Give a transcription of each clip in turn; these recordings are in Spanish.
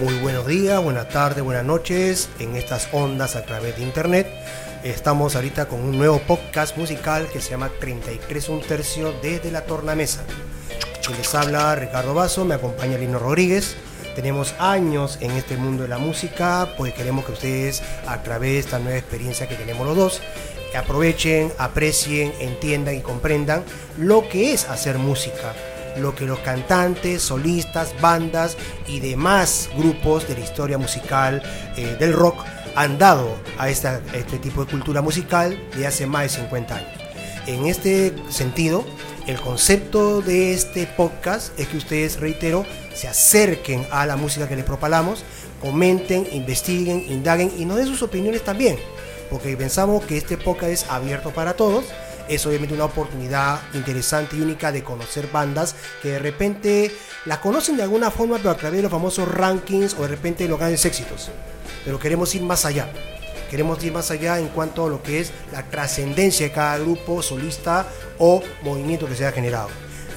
Muy buenos días, buenas tardes, buenas noches en estas ondas a través de internet. Estamos ahorita con un nuevo podcast musical que se llama 33 un tercio desde la tornamesa. Les habla Ricardo Vaso, me acompaña Lino Rodríguez. Tenemos años en este mundo de la música, pues queremos que ustedes a través de esta nueva experiencia que tenemos los dos, aprovechen, aprecien, entiendan y comprendan lo que es hacer música lo que los cantantes, solistas, bandas y demás grupos de la historia musical eh, del rock han dado a este tipo de cultura musical de hace más de 50 años. En este sentido, el concepto de este podcast es que ustedes, reitero, se acerquen a la música que les propalamos, comenten, investiguen, indaguen y nos den sus opiniones también, porque pensamos que este podcast es abierto para todos es obviamente una oportunidad interesante y única de conocer bandas que de repente las conocen de alguna forma, pero a través de los famosos rankings o de repente los grandes éxitos. Pero queremos ir más allá. Queremos ir más allá en cuanto a lo que es la trascendencia de cada grupo, solista o movimiento que se ha generado.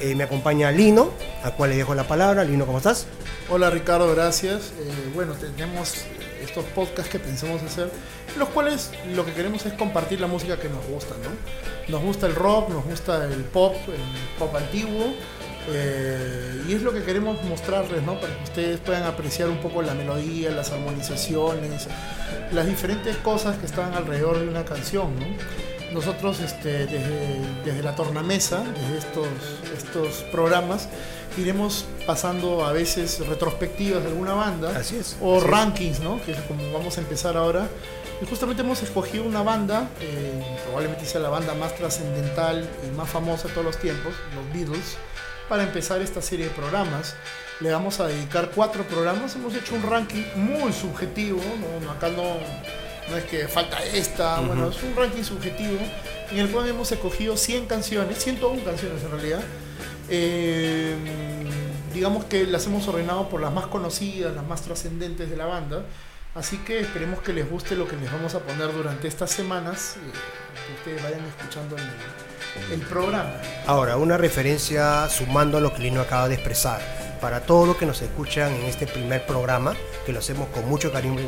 Eh, me acompaña Lino, a cual le dejo la palabra. Lino, ¿cómo estás? Hola Ricardo, gracias. Eh, bueno, tenemos estos podcasts que pensamos hacer, los cuales lo que queremos es compartir la música que nos gusta, ¿no? Nos gusta el rock, nos gusta el pop, el pop antiguo, eh, y es lo que queremos mostrarles, ¿no? Para que ustedes puedan apreciar un poco la melodía, las armonizaciones, las diferentes cosas que están alrededor de una canción, ¿no? Nosotros este, desde, desde la tornamesa, desde estos, estos programas, iremos pasando a veces retrospectivas de alguna banda. Así es. O rankings, ¿no? Que es como vamos a empezar ahora. Y justamente hemos escogido una banda, eh, probablemente sea la banda más trascendental y más famosa de todos los tiempos, los Beatles, para empezar esta serie de programas. Le vamos a dedicar cuatro programas. Hemos hecho un ranking muy subjetivo, ¿no? acá no, no es que falta esta, bueno, es un ranking subjetivo en el cual hemos escogido 100 canciones, 101 canciones en realidad, eh, digamos que las hemos ordenado por las más conocidas, las más trascendentes de la banda. Así que esperemos que les guste lo que les vamos a poner durante estas semanas, eh, que ustedes vayan escuchando el, el, programa. Ahora, una referencia sumando a lo que Lino acaba de expresar. Para todos los que nos escuchan en este primer programa, que lo hacemos con mucho cariño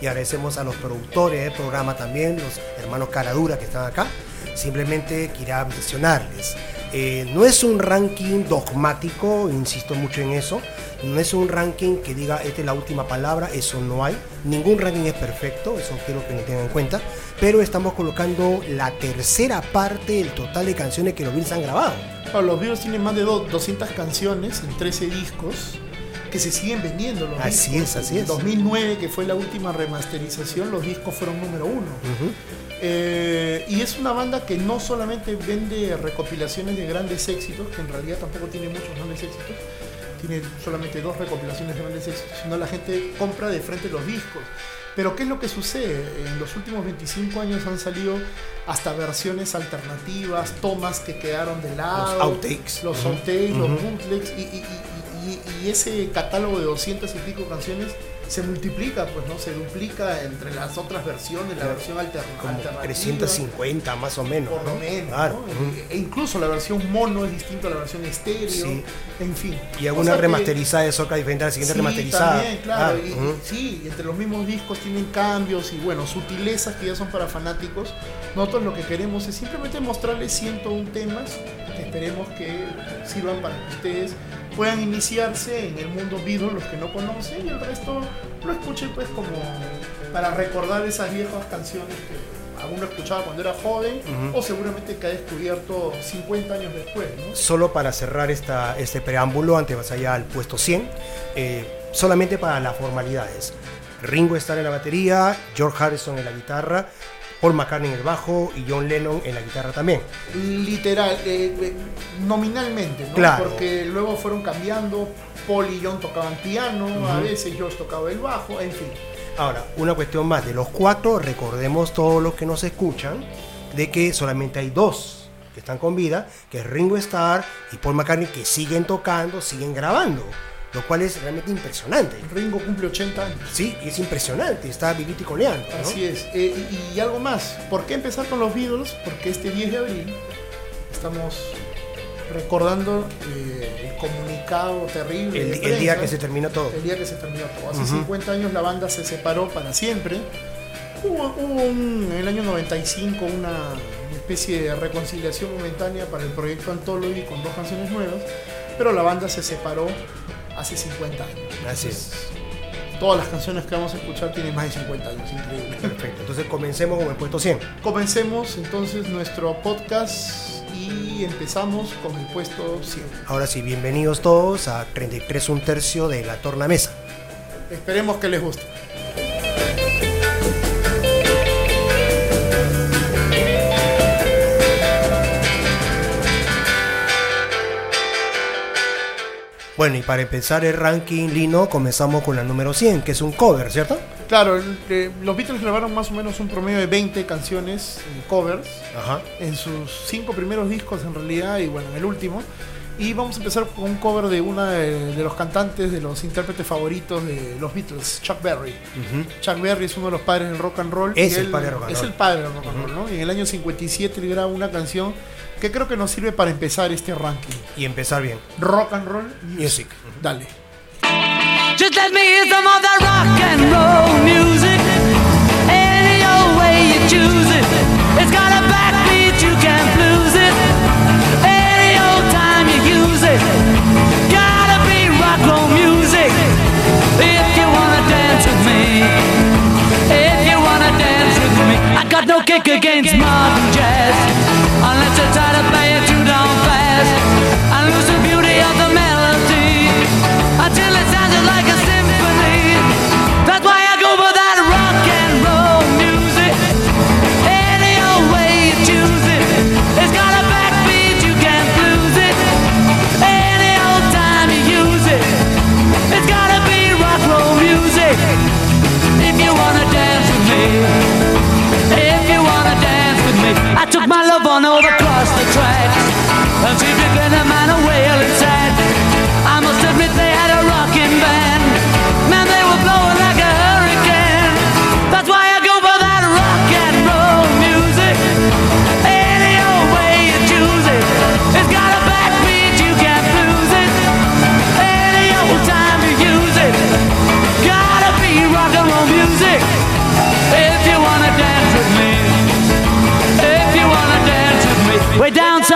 y agradecemos a los productores del programa también, los hermanos Caradura que están acá. Simplemente quería mencionarles eh, no es un ranking dogmático, insisto mucho en eso. No es un ranking que diga esta es la última palabra, eso no hay. Ningún ranking es perfecto, eso quiero que lo tengan en cuenta. Pero estamos colocando la tercera parte del total de canciones que los Beatles han grabado. los Beatles tienen más de 200 canciones en 13 discos que se siguen vendiendo. Los así es, así es. En 2009, que fue la última remasterización, los discos fueron número uno. Eh, y es una banda que no solamente vende recopilaciones de grandes éxitos, que en realidad tampoco tiene muchos grandes éxitos, tiene solamente dos recopilaciones de grandes éxitos, sino la gente compra de frente los discos. Pero ¿qué es lo que sucede? En los últimos 25 años han salido hasta versiones alternativas, tomas que quedaron de lado. Los outtakes. Los outtakes, los bootlegs, y, y, ese catálogo de 200 y pico canciones se multiplica, pues no se duplica entre las otras versiones, la versión alternativa. 350 más o menos. Por lo menos. E incluso la versión mono es distinta a la versión estéreo. En fin. Y alguna remasterizada de Soca diferente a la siguiente remasterizada. También, claro. y, sí, entre los mismos discos tienen cambios y bueno, sutilezas que ya son para fanáticos. Nosotros lo que queremos es simplemente mostrarles 101 temas que esperemos que sirvan para que ustedes puedan iniciarse en el mundo Beatles los que no conocen y el resto lo escuchen pues como para recordar esas viejas canciones que alguno escuchaba cuando era joven o seguramente que ha descubierto 50 años después. Solo para cerrar esta, este preámbulo, antes vas allá al puesto 100, eh, solamente para las formalidades. Ringo está en la batería, George Harrison en la guitarra, Paul McCartney en el bajo y John Lennon en la guitarra también. Literal, eh, eh, nominalmente, ¿no? Claro. Porque luego fueron cambiando, Paul y John tocaban piano, a veces George tocaba el bajo, en fin. Ahora, una cuestión más, de los cuatro, recordemos todos los que nos escuchan, de que solamente hay dos que están con vida, que es Ringo Starr y Paul McCartney, que siguen tocando, siguen grabando lo cual es realmente impresionante. Ringo cumple 80 años. Sí, es impresionante, está vivito y coleando. Así es. Eh, y, algo más, ¿por qué empezar con los Beatles? Porque este 10 de abril estamos recordando eh, el comunicado terrible. El, día que se terminó todo. el día que se terminó todo. Hace Ujú. 50 años la banda se separó para siempre. Hubo, hubo un- en el año 95 una, una especie de reconciliación momentánea para el proyecto Anthology con dos canciones nuevas, pero la banda se separó hace 50 años. Así es. Todas las canciones que vamos a escuchar tienen más de 50 años, increíble. Perfecto. Entonces comencemos con el puesto 100. Comencemos entonces nuestro podcast y empezamos con el puesto 100. Ahora sí, bienvenidos todos a 33 un tercio de la tornamesa. Esperemos que les guste. Bueno, y para empezar el ranking Lino, comenzamos con la número 100, que es un cover, ¿cierto? Claro, el- eh, los Beatles grabaron más o menos un promedio de 20 canciones covers Ajá. en sus cinco primeros discos en realidad y bueno, en el último. Y vamos a empezar con un cover de una de, de los cantantes, de los intérpretes favoritos de los Beatles, Chuck Berry. Chuck Berry es uno de los padres del rock and roll. Es y el padre del rock and Es roll. el padre del rock and roll, ¿no? Y en el año 57 él graba una canción que creo que nos sirve para empezar este ranking. Y empezar bien. Rock and roll music. Music. Dale. Just let me hear some of that rock and roll music. Got no kick against modern jazz. Unless you try to play it too down fast.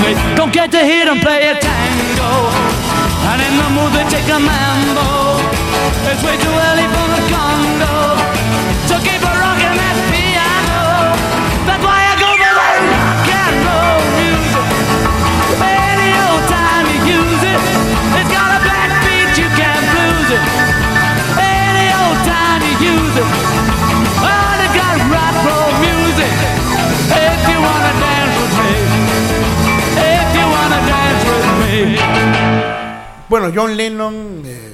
Me. Don't get to hear them play a tango. And in the mood they take a mambo. It's way too early for the Congo. So keep a rocking that piano. That's why I go for that rock and roll music. Any old time you use it. It's got a backbeat, you can't lose it. Bueno, John Lennon eh,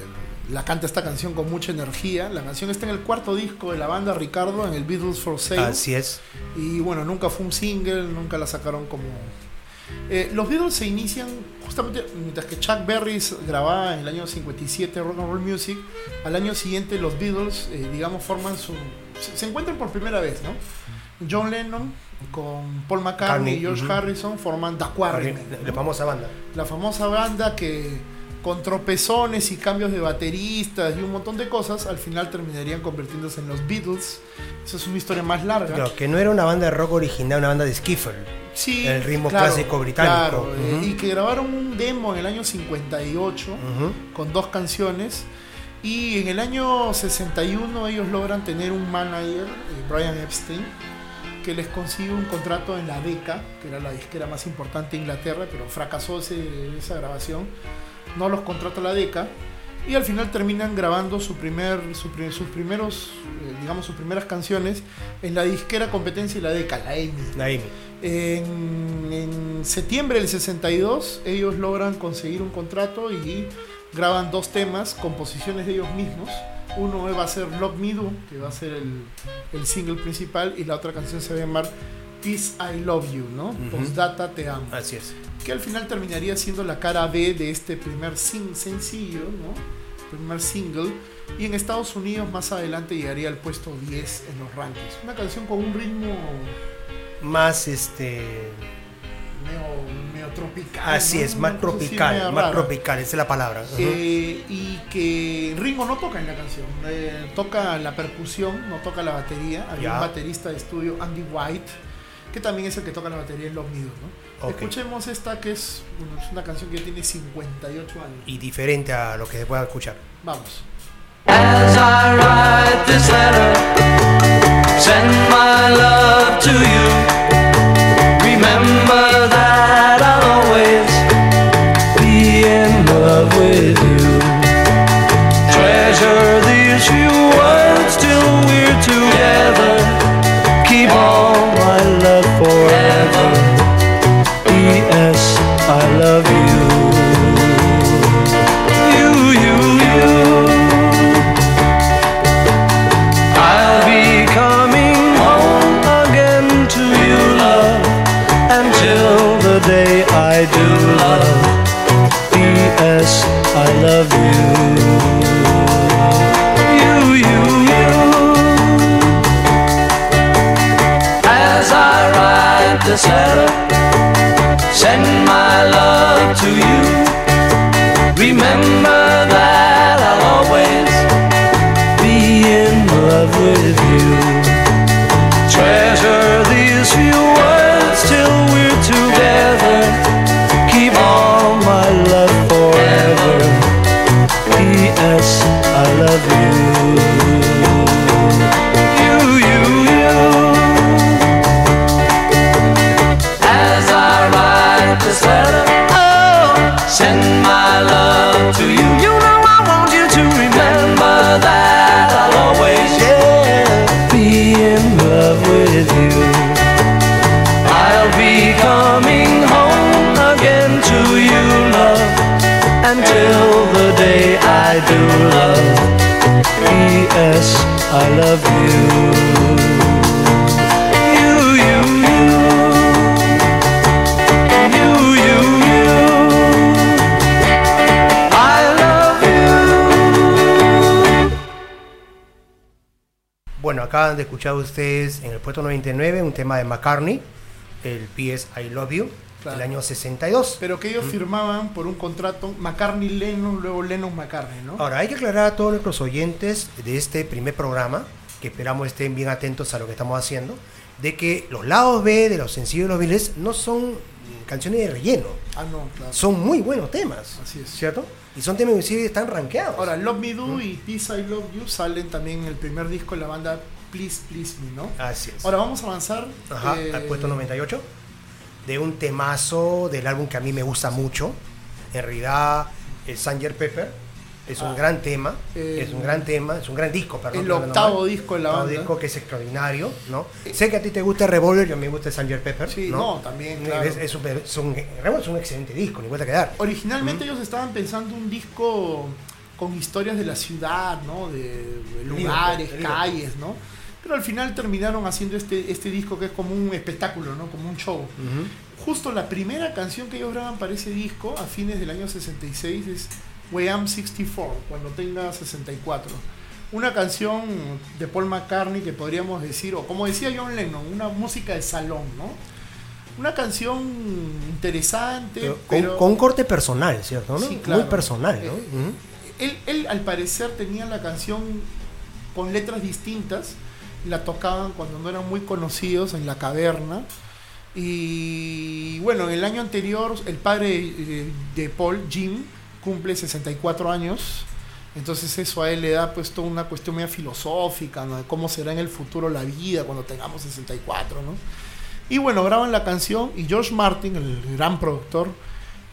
la canta esta canción con mucha energía. La canción está en el cuarto disco de la banda Ricardo, en el Beatles for Sale. Así es. Y bueno, nunca fue un single, nunca la sacaron como... Eh, los Beatles se inician justamente mientras que Chuck Berry grababa en el año 57 Rock and Roll Music, al año siguiente los Beatles, eh, digamos, forman su... Se, encuentran por primera vez, ¿no? John Lennon con Paul McCartney y George. Harrison forman The Quarrymen, La famosa banda. la famosa banda que con tropezones y cambios de bateristas y un montón de cosas, al final terminarían convirtiéndose en los Beatles. Esa es una historia más larga. Claro, que no era una banda de rock original, una banda de skiffle. Sí, el ritmo clásico británico. claro, eh, y que grabaron un demo en el año 58 Ujú. con dos canciones. Y en el año 61 ellos logran tener un manager, eh, Brian Epstein, que les consigue un contrato en la Decca, que era la disquera más importante de Inglaterra, pero fracasó ese- esa grabación. No los contrata la Decca. Y al final terminan grabando su primer, su pri- sus primeros, eh, digamos, sus primeras canciones en la disquera competencia y la Decca, la EMI. La. En, en septiembre del 62 ellos logran conseguir un contrato y graban dos temas, composiciones de ellos mismos. Uno va a ser Love Me Do, que va a ser el, el single principal, y la otra canción se va a llamar Peace I Love You, ¿no? Ujú. Postdata Te Amo. Así es. Que al final terminaría siendo la cara B de este primer sin sencillo, ¿no? Primer single. Y en Estados Unidos más adelante llegaría al puesto 10 en los rankings. Una canción con un ritmo Más este. medio, medio tropical. Así ¿no? es, más tropical, más tropical, esa es la palabra. Ujú. Eh, y que Ringo no toca en la canción, eh, toca la percusión, no toca la batería. Había Ya. un baterista de estudio, Andy White, que también es el que toca la batería en Me Do, ¿no? Escuchemos esta que es, una canción que tiene 58 años. Y diferente a lo que se pueda escuchar. Vamos. As I write this letter, send my love to you. Acaban de escuchar ustedes en el puesto 99 un tema de McCartney, el PS I Love You, Claro. del año 62. Pero que ellos firmaban por un contrato McCartney-Lennon, luego Lennon-McCartney, ¿no? Ahora, hay que aclarar a todos nuestros oyentes de este primer programa, que esperamos estén bien atentos a lo que estamos haciendo, de que los lados B de los sencillos de los Beatles no son canciones de relleno, Ah, no, claro. son muy buenos temas, Así es. ¿cierto? Y son temas que están rankeados. Ahora, Love Me Do y Peace I Love You salen también en el primer disco de la banda Please Please Me, ¿no? Así es. Ahora vamos a avanzar. Ajá, eh, al puesto 98 de un temazo del álbum que a mí me gusta mucho. En realidad, el Sanger Pepper es un Ah. gran tema, Eh, es un gran tema, es un gran disco, perdón. el octavo disco de la banda. disco que es extraordinario, ¿no? Sé que a ti te gusta Revolver, yo me gusta Sanger Pepper. Sí, ¿no? no, también, claro. Es, es un, es un- Revolver es un excelente disco, ni vuelta que dar. Originalmente ellos estaban pensando un disco con historias de la ciudad, ¿no? De, de lugares, Liverpool, calles, ¿no? Pero al final terminaron haciendo este, este disco que es como un espectáculo, ¿no? Como un show. Ujú. Justo la primera canción que ellos graban para ese disco a fines del año 66 es We Am 64, cuando tenga 64. Una canción de Paul McCartney que podríamos decir, o como decía John Lennon, una música de salón, ¿no? Una canción interesante, Pero pero, con, con un corte personal, ¿cierto? ¿no? Sí, claro. Muy personal, ¿no? Eh, Ujú. él, él, al parecer tenía la canción con letras distintas, la tocaban cuando no eran muy conocidos en la caverna. Y bueno, el año anterior el padre eh, de Paul, Jim, cumple 64 años. Entonces eso a él le da pues toda una cuestión media filosófica, ¿no? De cómo será en el futuro la vida cuando tengamos 64, ¿no? Y bueno, graban la canción y George Martin, el gran productor,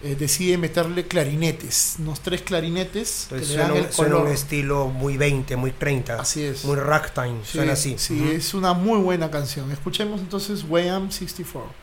eh, decide meterle clarinetes, unos tres clarinetes Entonces que le dan suena, el un- suena un estilo muy 20, muy 30. Así es. Muy ragtime, Sí, suena así. Sí, Ujú. es una muy buena canción. Escuchemos entonces Way Am 64.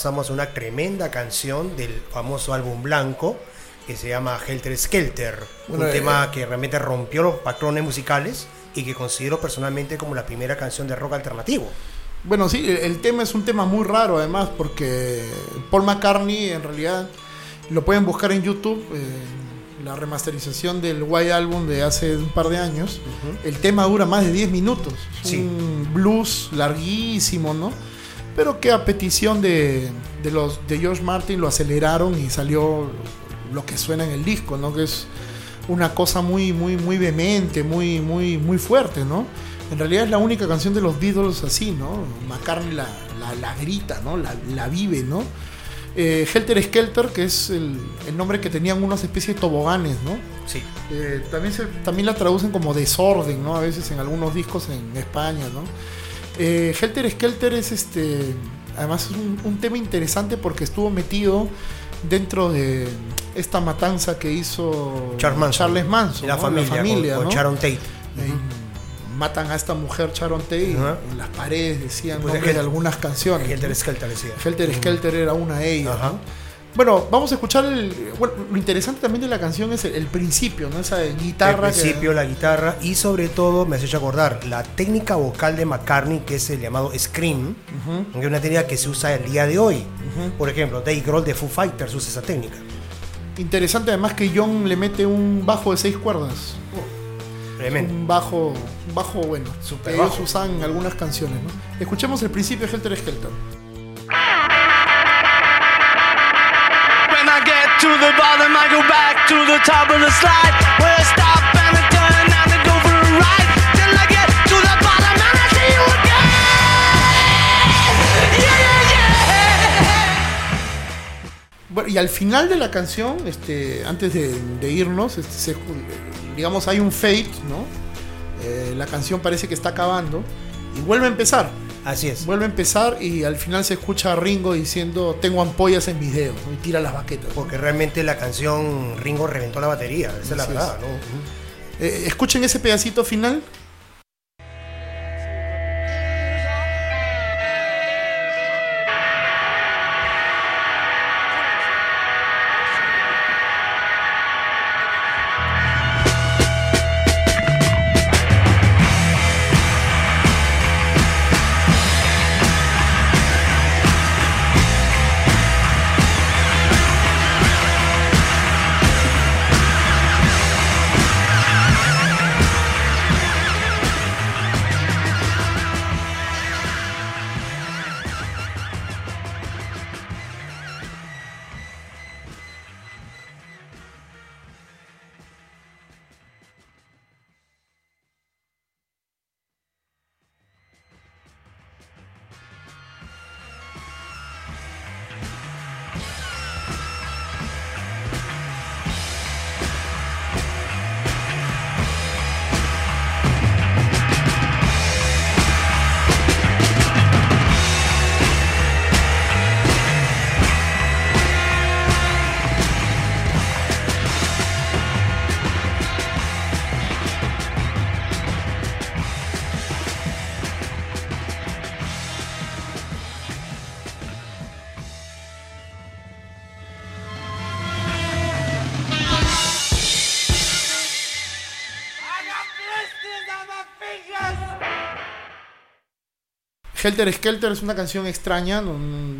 pasamos a una tremenda canción del famoso álbum blanco que se llama Helter Skelter. Bueno, un eh, tema que realmente rompió los patrones musicales y que considero personalmente como la primera canción de rock alternativo. Bueno, sí, el, tema es un tema muy raro además porque Paul McCartney en realidad lo pueden buscar en YouTube, eh, la remasterización del White Album de hace un par de años. El tema dura más de 10 minutos. Es Sí. un blues larguísimo, ¿no? Pero que a petición de, de los, de George Martin lo aceleraron y salió lo que suena en el disco, ¿no? Que es una cosa muy, muy, muy vehemente, muy, muy, muy fuerte, ¿no? En realidad es la única canción de los Beatles así, ¿no? McCartney la, la, la grita, ¿no? La, la vive, ¿no? Eh, Helter Skelter, que es el, el nombre que tenían unas especies de toboganes, ¿no? Sí. Eh, también, se, también la traducen como desorden, ¿no? A veces en algunos discos en España, ¿no? Eh, Helter Skelter es este. Además es un, un tema interesante porque estuvo metido dentro de esta matanza que hizo Charles Manson. Charles Manson, la ¿no? familia, con, con ¿no? Sharon Tate. Matan a esta mujer Sharon Tate en las paredes decían Pues nombres de algunas canciones. Helter Skelter decía. Helter Skelter era una de ellas. ¿no? Bueno, vamos a escuchar el. Bueno, lo interesante también de la canción es el, el principio, ¿no? Esa guitarra. Que- principio la guitarra y sobre todo me has hecho acordar la técnica vocal de McCartney que es el llamado scream, que es una técnica que se usa el día de hoy. Por ejemplo, Dave Grohl de Foo Fighters usa esa técnica. Interesante además que John le mete un bajo de seis cuerdas. Tremendo. Un bajo, bajo bueno, Super que ellos bajo. usan en algunas canciones, ¿no? Escuchemos el principio de Helter Skelter. To the bottom, I go back to the top of the slide. Where I stop and I turn and I go for a ride. Till I get to the bottom and I see you again. Bueno, y al final de la canción, este, antes de, de irnos, este, se- digamos, hay un fade, ¿no? Eh, la canción parece que está acabando y vuelve a empezar. Así es. Vuelve a empezar y al final se escucha a Ringo diciendo tengo ampollas en mis dedos ¿no? y tira las baquetas. Porque realmente la canción Ringo reventó la batería, esa es la verdad, es. ¿no? Eh, escuchen ese pedacito final. Helter Skelter es una canción extraña,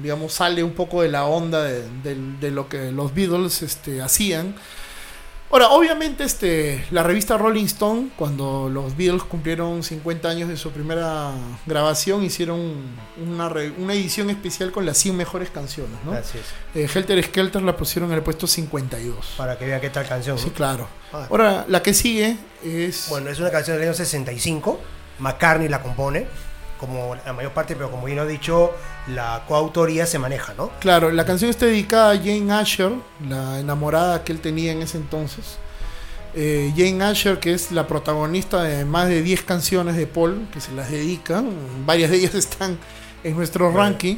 digamos, sale un poco de la onda de, de- de lo que los Beatles este, hacían. Ahora, obviamente, este, la revista Rolling Stone, cuando los Beatles cumplieron 50 años de su primera grabación, hicieron una, re- una edición especial con las 100 mejores canciones. ¿no? Así es. Eh, Helter Skelter la pusieron en el puesto 52. Para que vea qué tal canción. ¿no? Sí, claro. Ah. Ahora, la que sigue es... Bueno, es una canción del año 65. McCartney la compone, como la mayor parte, pero como bien he dicho, la coautoría se maneja, ¿no? Claro, la canción está dedicada a Jane Asher, la enamorada que él tenía en ese entonces. Eh, Jane Asher, que es la protagonista de más de 10 canciones de Paul, que se las dedican. Varias de ellas están en nuestro Bueno. ranking.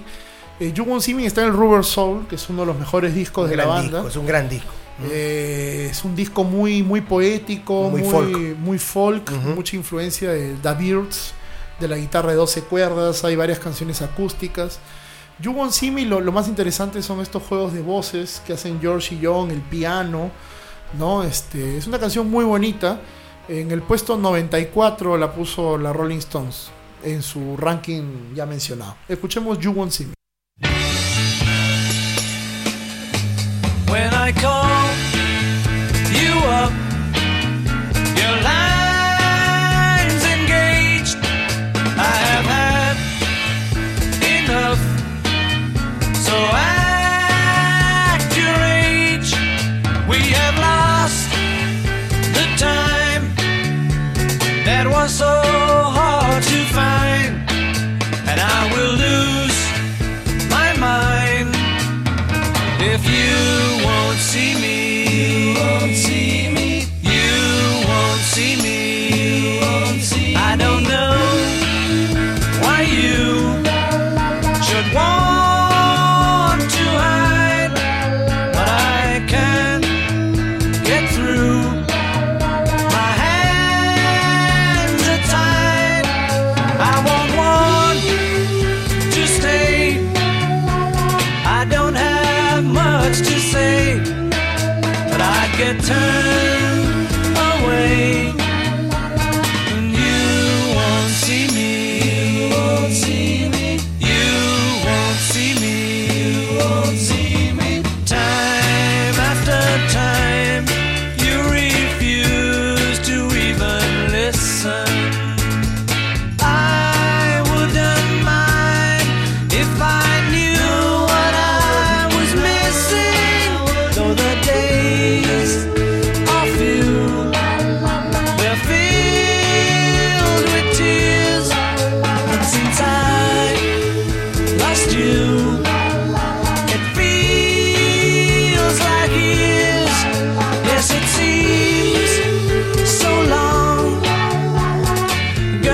Eh, You Won't See Me está en el Rubber Soul, que es uno de los mejores discos Un de la banda. disco, es un gran disco. Eh, es un disco muy, muy poético, Muy muy, folk. muy folk, Ujú. mucha influencia de The Birds, de la guitarra de 12 cuerdas, hay varias canciones acústicas. You Won't See Me, lo, lo más interesante son estos juegos de voces que hacen George y John, el piano, ¿no? Este, es una canción muy bonita. En el puesto 94 la puso la Rolling Stones en su ranking ya mencionado. Escuchemos You Won't See Me.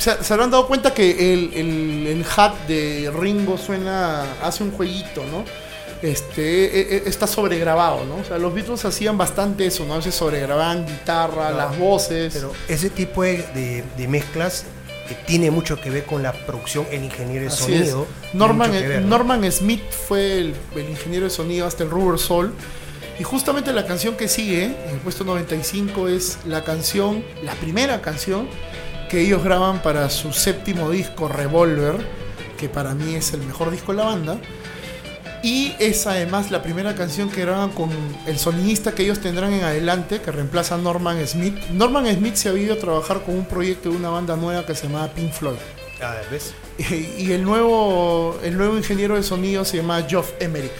se, se habrán dado cuenta que el, el, el hat de Ringo suena, hace un jueguito, ¿no? Este, eh, eh, está sobregrabado, ¿no? O sea, los Beatles hacían bastante eso, ¿no? A veces sobregrababan guitarra, No, las voces. Pero ese tipo de, de- de mezclas que tiene mucho que ver con la producción, el ingeniero de sonido. Norman, ver, ¿no? Norman Smith fue el, el ingeniero de sonido hasta el Rubber Soul. Y justamente la canción que sigue, en el puesto 95, es la canción, la primera canción que ellos graban para su séptimo disco, Revolver, que para mí es el mejor disco de la banda. Y es además la primera canción que graban con el sonidista que ellos tendrán en adelante, que reemplaza a Norman Smith. Norman Smith se ha ido a trabajar con un proyecto de una banda nueva que se llamaba Pink Floyd. Ah, ¿ves? Y el nuevo, el nuevo ingeniero de sonido se llama Geoff Emerick.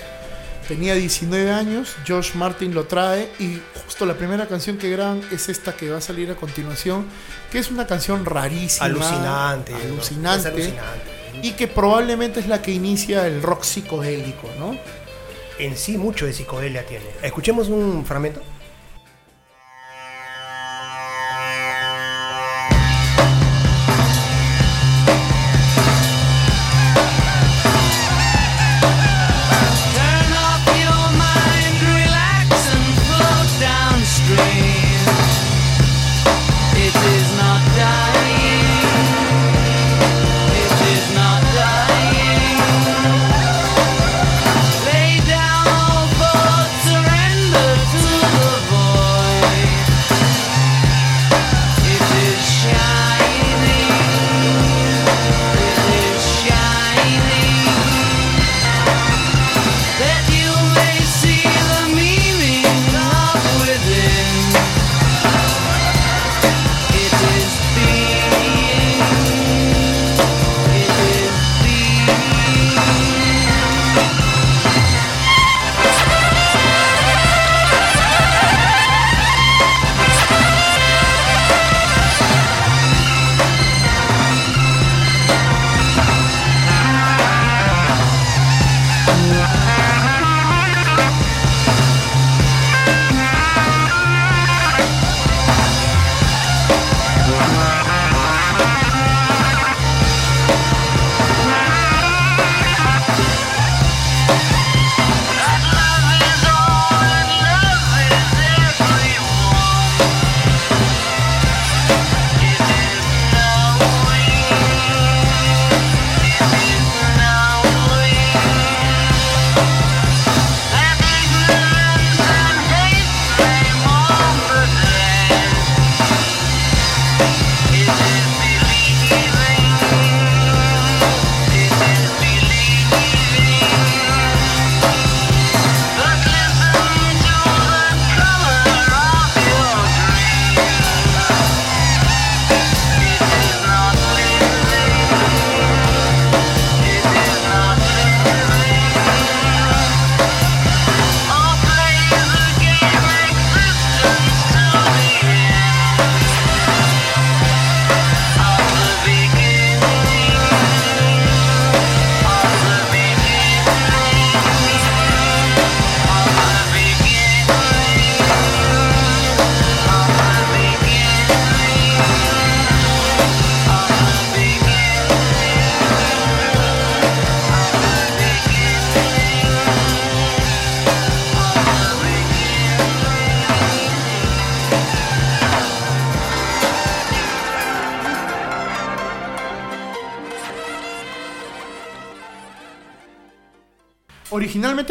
Tenía 19 años, Josh Martin lo trae y justo la primera canción que graban es esta que va a salir a continuación, que es una canción rarísima, Alucinante. alucinante, alucinante. y que probablemente es la que inicia el rock psicodélico, ¿no? En sí, mucho de psicodelia tiene. Escuchemos un fragmento.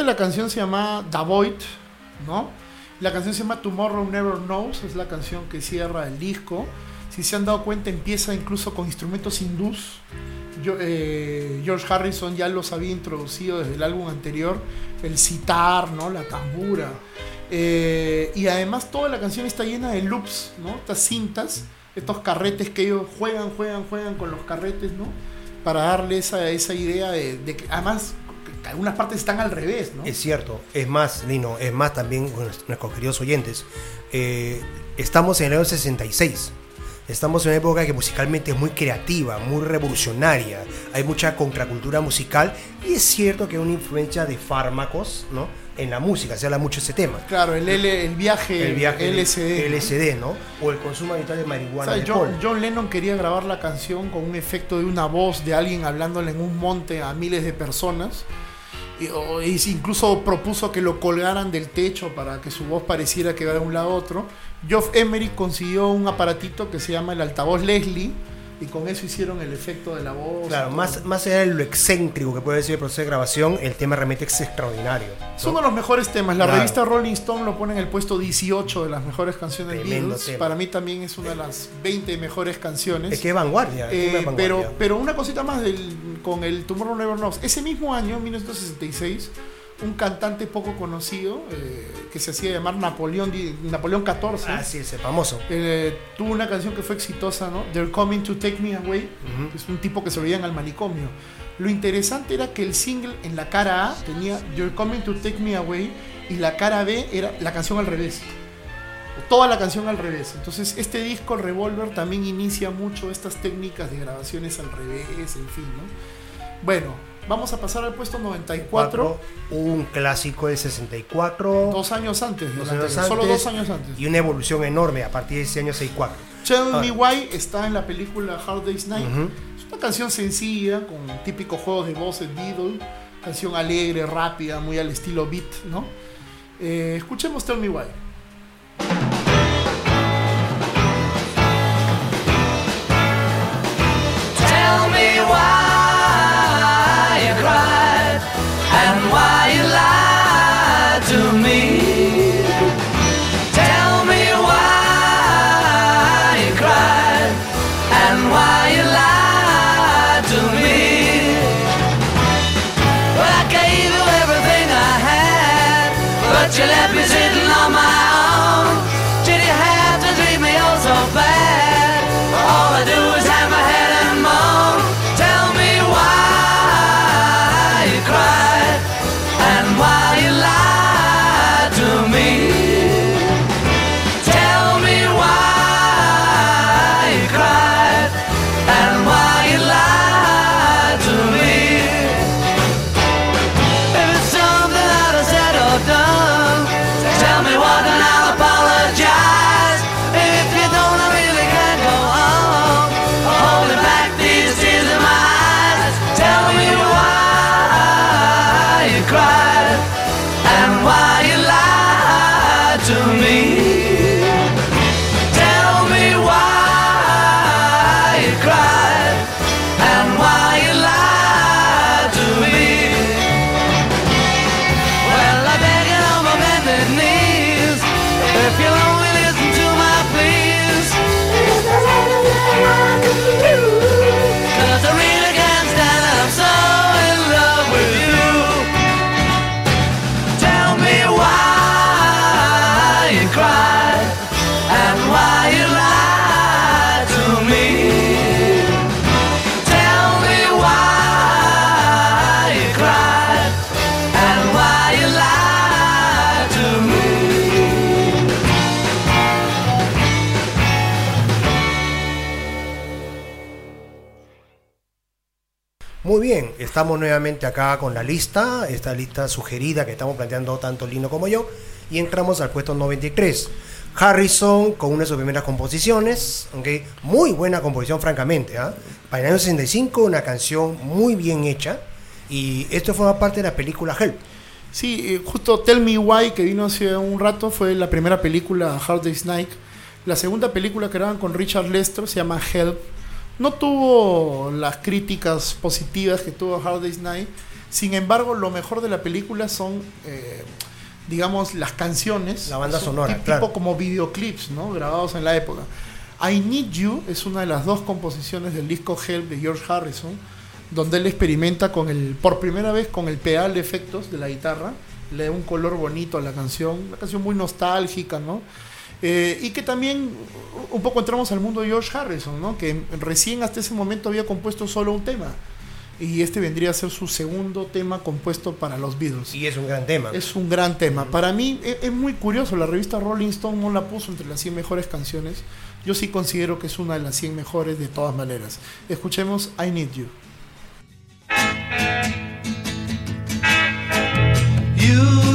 La canción se llama The Void, ¿no? La canción se llama Tomorrow Never Knows, es la canción que cierra el disco. Si se han dado cuenta, empieza incluso con instrumentos hindús. Eh, George Harrison ya los había introducido desde el álbum anterior, el sitar, ¿no? La tambura. Eh, y además toda la canción está llena de loops, ¿no? Estas cintas, estos carretes que ellos juegan, juegan, juegan con los carretes, ¿no? Para darle esa, esa idea de, que además algunas partes están al revés, ¿no? Es cierto, es más, Lino, es más también con nuestros queridos oyentes. eh, estamos en el año 66. Estamos en una época que musicalmente es muy creativa, muy revolucionaria. Hay mucha contracultura musical y es cierto que hay una influencia de fármacos, ¿no? En la música, se habla mucho de ese tema. Claro, el, L- el viaje, El viaje LSD. LSD, ¿no? O el consumo habitual de marihuana. De John. John Lennon quería grabar la canción con un efecto de una voz de alguien hablándole en un monte a miles de personas. Incluso propuso que lo colgaran del techo para que su voz pareciera que va de un lado a otro. Geoff Emery consiguió un aparatito que se llama el altavoz Leslie, y con eso hicieron el efecto de la voz. Claro, más, más allá de lo excéntrico que puede ser el proceso de grabación, el tema realmente es extraordinario. ¿no? Es uno de los mejores temas. La Claro. revista Rolling Stone lo pone en el puesto 18 de las mejores canciones de Beatles. Para mí también es una de las 20 mejores canciones. Es que es vanguardia. Eh, es vanguardia. pero, pero una cosita más del, con el Tomorrow Never Knows. Ese mismo año, 1966, un cantante poco conocido eh, que se hacía llamar Napoleón, Napoleón XIV. Ah, sí, ese famoso. eh, tuvo una canción que fue exitosa, ¿no? They're Coming to Take Me Away. Ujú. Es un tipo que se veían al manicomio. Lo interesante era que el single en la cara A tenía You're Coming to Take Me Away y la cara B era la canción al revés. Toda la canción al revés. Entonces, este disco, Revolver, también inicia mucho estas técnicas de grabaciones al revés, en fin, ¿no? Bueno, vamos a pasar al puesto 94, un clásico de 64. dos años antes. del dos años anterior, Solo antes, dos años antes. Y una evolución enorme a partir de ese año 64. Tell Ah. Me Why está en la película Hard Day's Night. Es una canción sencilla, con típicos juegos de voces Beatle. Canción alegre, rápida, muy al estilo beat, ¿no? Eh, escuchemos Tell Me Why. Tell me why estamos nuevamente acá con la lista, esta lista sugerida que estamos planteando tanto Lino como yo, y entramos al puesto 93. Harrison con una de sus primeras composiciones, ¿ok? muy buena composición francamente, ¿ah? para el año 65 una canción muy bien hecha, y esto forma parte de la película Help. Sí, eh, justo Tell Me Why, que vino hace un rato, fue la primera película Hard Day's Night. La segunda película que graban con Richard Lester se llama Help. No tuvo las críticas positivas que tuvo Hard Day's Night. Sin embargo, lo mejor de la película son, eh, digamos, las canciones. La banda Son sonora, tipo claro. como videoclips, ¿no? Grabados en la época. I Need You es una de las dos composiciones del disco Help de George Harrison, donde él experimenta con el, por primera vez con el pedal de efectos de la guitarra, le da un color bonito a la canción, una canción muy nostálgica, ¿no? Eh, y que también un poco entramos al mundo de George Harrison, ¿no? Que recién hasta ese momento había compuesto solo un tema. Y este vendría a ser su segundo tema compuesto para los Beatles. Y es un gran tema. Es un gran tema. Para mí es, es muy curioso, la revista Rolling Stone no la puso entre las 100 mejores canciones. Yo sí considero que es una de las 100 mejores de todas maneras. Escuchemos I Need You.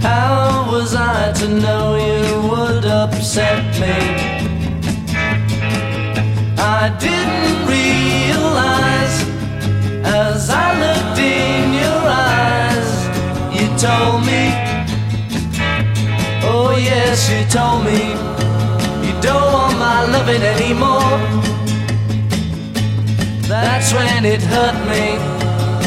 How was I to know you would upset me? I didn't realize as I looked in your eyes, you told me. Oh, yes, you told me you don't want my loving anymore. That's when it hurt me.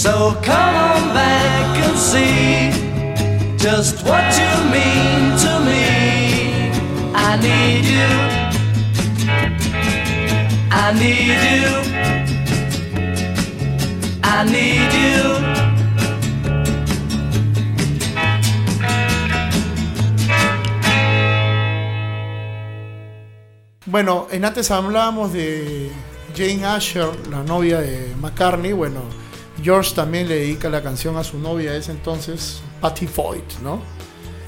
So come on back and see just what you mean to me. I need you. I need you. I need you. Bueno, en antes hablábamos de Jane Asher, la novia de McCartney. Bueno, George también le dedica la canción a su novia de ese entonces, Patty Foyt, ¿no?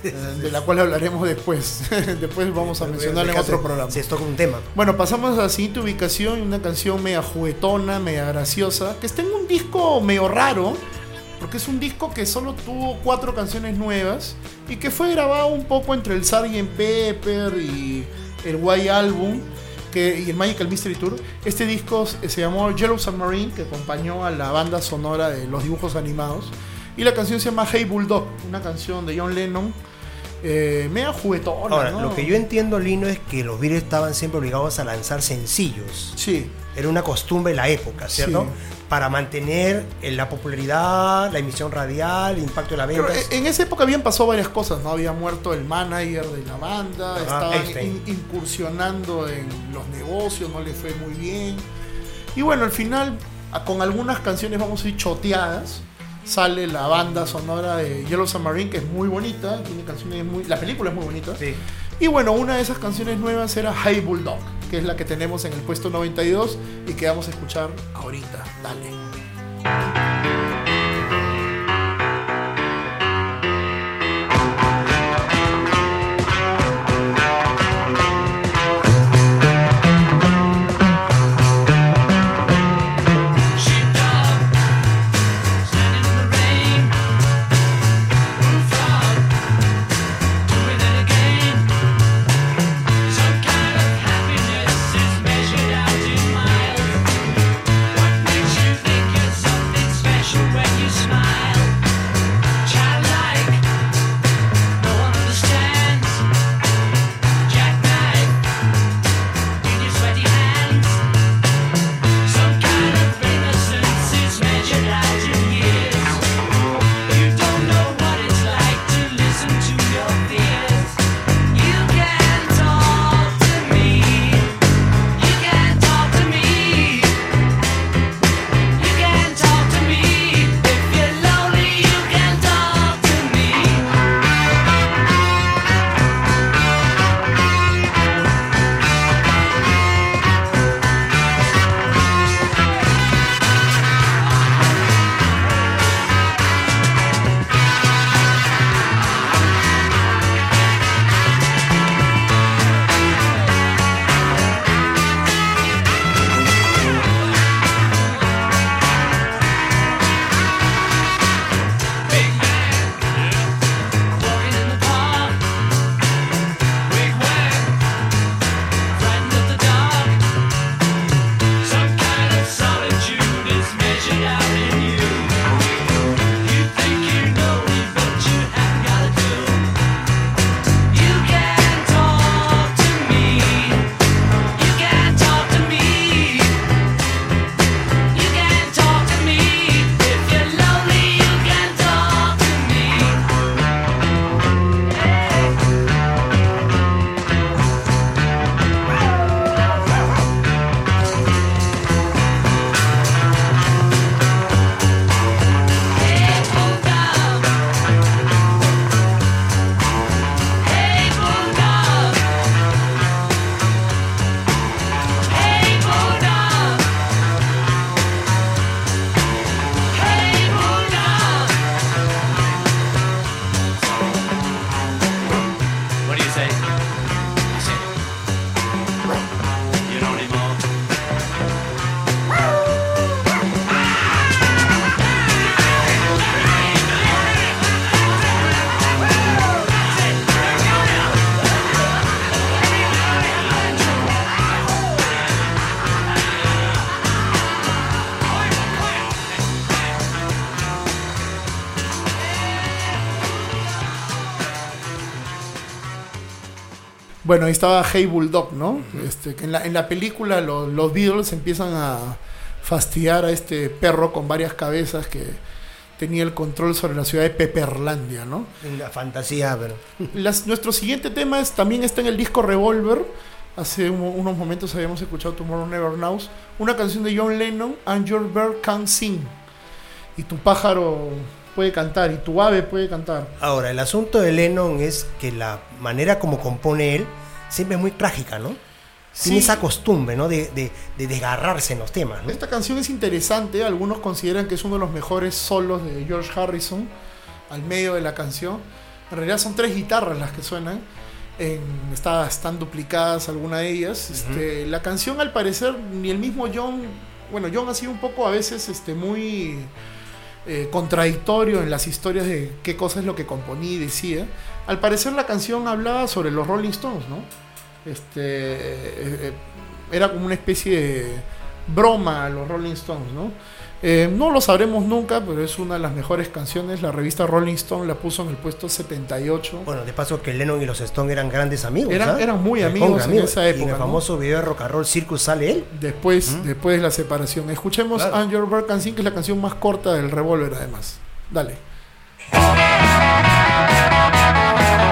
Eh, de la cual hablaremos después. después vamos a mencionarla en otro programa. Si esto es un tema. Bueno, pasamos a la siguiente ubicación, una canción media juguetona, media graciosa, que está en un disco medio raro, porque es un disco que solo tuvo cuatro canciones nuevas y que fue grabado un poco entre el Sgt. Pepper y el White Album que, y el Magical Mystery Tour. Este disco se llamó Yellow Submarine, que acompañó a la banda sonora de los dibujos animados. Y la canción se llama Hey Bulldog, una canción de John Lennon, eh, media juguetona. Ahora, ¿no? lo que yo entiendo, Lino, es que los Beatles estaban siempre obligados a lanzar sencillos. Sí, Era una costumbre de la época, ¿cierto? Sí. Para mantener eh, la popularidad, la emisión radial, el impacto de la venta. eh, en esa época habían pasado varias cosas, ¿no? Había muerto el manager de la banda, Ajá, estaban Einstein. in- incursionando en los negocios, no le fue muy bien. Y bueno, al final, con algunas canciones, vamos a ir choteadas, sale la banda sonora de Yellow Submarine, que es muy bonita, tiene canciones muy... La película es muy bonita. Sí. Y bueno, una de esas canciones nuevas era Hey Bulldog, que es la que tenemos en el puesto 92 y que vamos a escuchar ahorita. Dale. Bueno, ahí estaba Hey Bulldog, ¿no? este, que en, la, en la película lo- los Beatles empiezan a fastidiar a este perro con varias cabezas que tenía el control sobre la ciudad de Pepperlandia, ¿no? La fantasía, pero. Las- nuestro siguiente tema es, también está en el disco Revolver. Hace un- unos momentos habíamos escuchado Tomorrow Never Knows. Una canción de John Lennon, And Your Bird Can Sing. Y tu pájaro puede cantar, y tu ave puede cantar. Ahora, el asunto de Lennon es que la manera como compone él siempre es muy trágica, ¿no? Tiene Sí. esa costumbre, ¿no? De, de- de desgarrarse en los temas, ¿no? Esta canción es interesante, algunos consideran que es uno de los mejores solos de George Harrison al medio de la canción. En realidad son tres guitarras las que suenan, en- está- están duplicadas algunas de ellas. Este, la canción al parecer ni el mismo John, bueno, John ha sido un poco a veces este, muy eh, contradictorio en las historias de qué cosa es lo que componía y decía. Al parecer la canción hablaba sobre los Rolling Stones, ¿no? Este, eh, eh, era como una especie de broma a los Rolling Stones, ¿no? Eh, no lo sabremos nunca, pero es una de las mejores canciones. La revista Rolling Stone la puso en el puesto 78. Bueno, de paso que Lennon y los Stones eran grandes amigos. Eran- ¿ah? eran muy amigos en esa Y época, en el ¿no? famoso video de Rock and Roll Circus sale él. Después, después de la separación. Escuchemos Claro. And Your Bird que es la canción más corta del Revolver, además. Dale. oh you.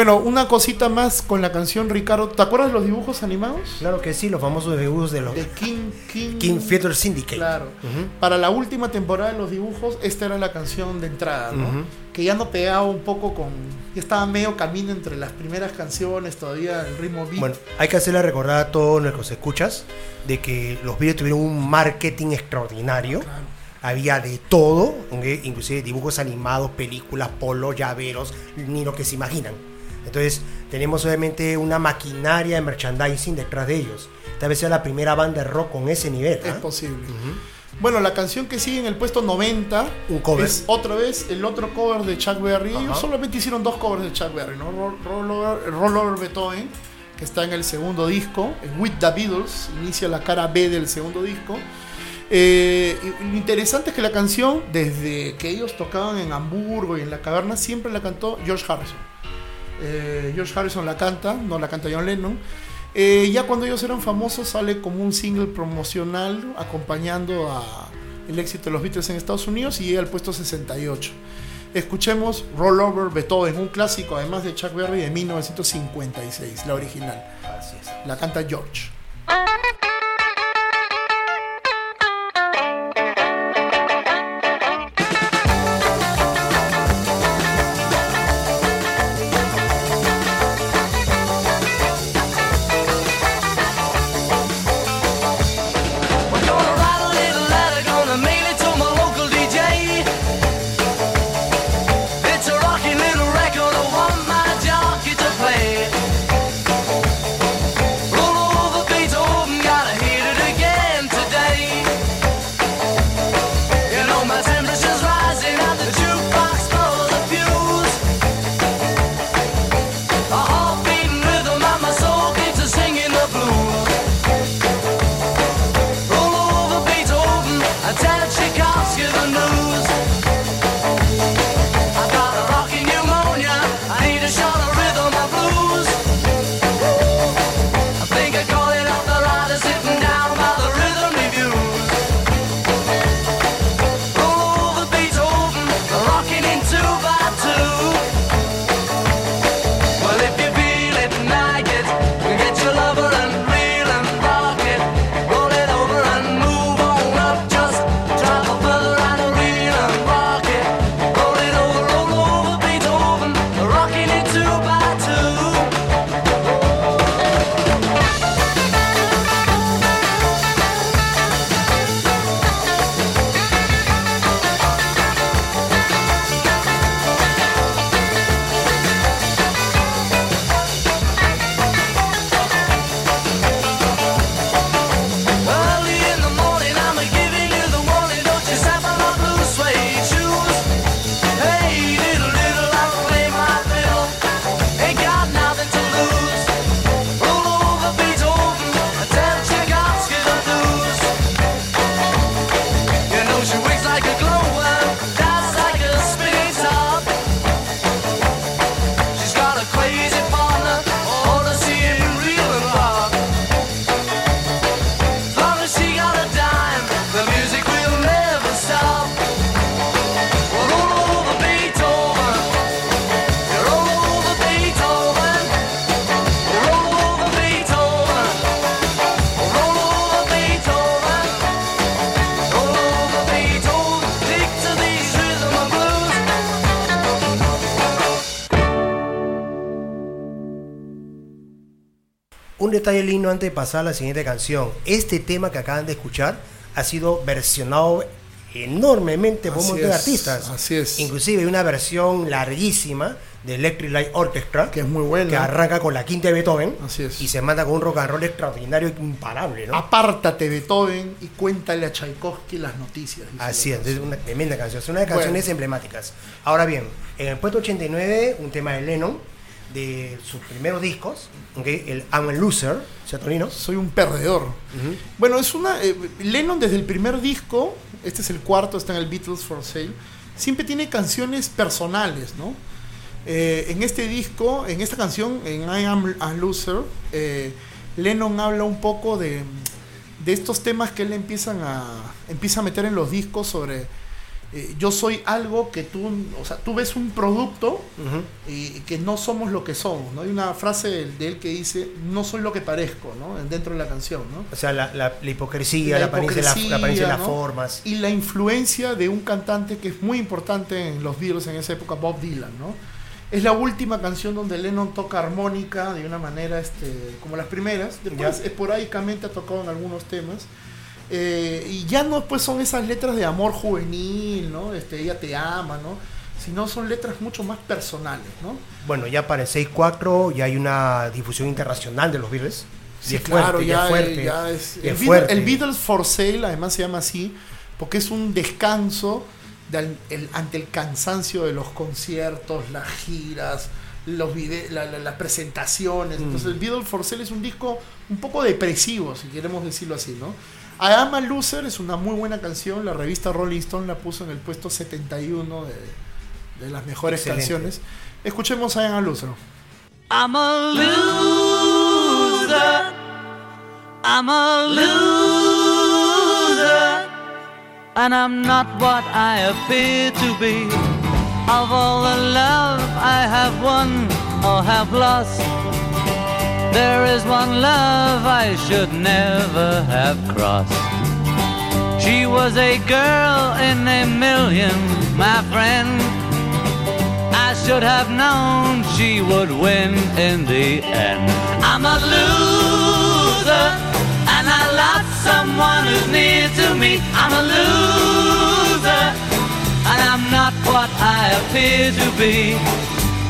Bueno, una cosita más con la canción Ricardo. ¿Te acuerdas de los dibujos animados? Claro que sí, los famosos dibujos de los De King King. King Theater Syndicate. Claro. Para la última temporada de los dibujos, esta era la canción de entrada, ¿no? Que ya no pegaba un poco con. Ya estaba medio camino entre las primeras canciones, todavía el ritmo beat. Bueno, hay que hacerle recordar a todos nuestros escuchas de que los videos tuvieron un marketing extraordinario. Había de todo, inclusive dibujos animados, películas, polos, llaveros, ni lo que se imaginan. Entonces, tenemos obviamente una maquinaria de merchandising detrás de ellos. Tal vez sea la primera banda de rock con ese nivel. Es ¿ah? posible. Bueno, la canción que sigue en el puesto 90 Un cover. es otra vez el otro cover de Chuck Berry. Ellos Ajá. solamente hicieron dos covers de Chuck Berry, ¿no? Roll, Roll Over, Roll Over Beethoven, que está en el segundo disco, With the Beatles, inicia la cara B del segundo disco. Eh, lo interesante es que la canción, desde que ellos tocaban en Hamburgo y en la caverna, siempre la cantó George Harrison. Eh, George Harrison la canta, no la canta John Lennon. Eh, ya cuando ellos eran famosos sale como un single promocional acompañando a el éxito de los Beatles en Estados Unidos y llega al puesto 68. Escuchemos Roll Over Beethoven, un clásico además de Chuck Berry de 1956, la original. Así es. La canta George. Lindo antes de pasar a la siguiente canción. Este tema que acaban de escuchar ha sido versionado enormemente por un Así montón de es, artistas. así es. Inclusive una versión larguísima de Electric Light Orchestra Que es muy buena. que arranca con la quinta de Beethoven Así es. y se manda con un rock and roll extraordinario e imparable, ¿no? Apártate Beethoven y cuéntale a Tchaikovsky las noticias. Así es, es una tremenda canción, es una de las canciones emblemáticas. Ahora bien, en el puesto 89, un tema de Lennon, de sus primeros discos, el I'm a Loser, ¿cierto? Soy un perdedor. Bueno, es una. eh, Lennon desde el primer disco, este es el cuarto, está en el Beatles for Sale, siempre tiene canciones personales, ¿no? Eh, en este disco, en esta canción, en I Am a Loser, eh, Lennon habla un poco de, de estos temas que él empiezan a, empieza a meter en los discos sobre. Eh, yo soy algo que tú, o sea, tú ves un producto Ujú. y que no somos lo que somos, ¿no? Hay una frase de, de él que dice, no soy lo que parezco, ¿no? Dentro de la canción, ¿no? O sea, la, la- la hipocresía, la, La apariencia, la- la hipocresía, apariencia de las ¿no? formas. Y la influencia de un cantante que es muy importante en los Beatles en esa época, Bob Dylan, ¿no? Es la última canción donde Lennon toca armónica de una manera este, como las primeras. Después esporádicamente ha tocado en algunos temas. Eh, y ya no pues son esas letras de amor juvenil, ¿no? Este, ella te ama, ¿no? Sino son letras mucho más personales, ¿no? Bueno, ya para el 6-4 ya hay una difusión internacional de los Beatles. Sí, es claro, fuerte, ya, es fuerte. ya es. y El, es Beatles, fuerte. el Beatles for Sale además se llama así porque es un descanso de al- el- ante el cansancio de los conciertos, las giras, los vide- la- la- las presentaciones. Mm. Entonces, el Beatles for Sale es un disco un poco depresivo, si queremos decirlo así, ¿no? I Am a Loser es una muy buena canción. La revista Rolling Stone la puso en el puesto 71 de, de las mejores Excelente. canciones. Escuchemos I Am a Loser. I'm a loser. I'm a loser. And I'm not what I appear to be. Of all the love I have won or have lost, there is one love I should never have crossed. She was a girl in a million, my friend. I should have known she would win in the end. I'm a loser, and I lost someone who's near to me. I'm a loser, and I'm not what I appear to be.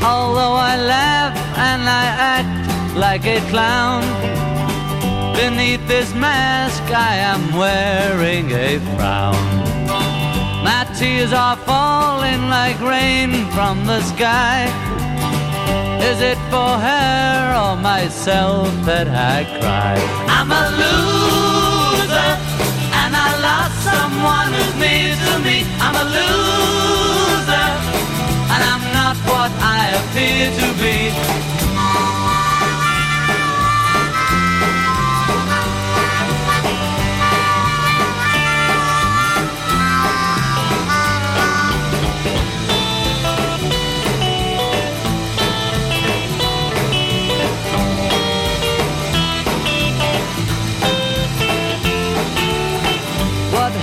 Although I laugh and I act like a clown, beneath this mask I am wearing a frown. My tears are falling like rain from the sky. Is it for her or myself that I cry? I'm a loser, and I lost someone who's near to me. I'm a loser, and I'm not what I appear to be.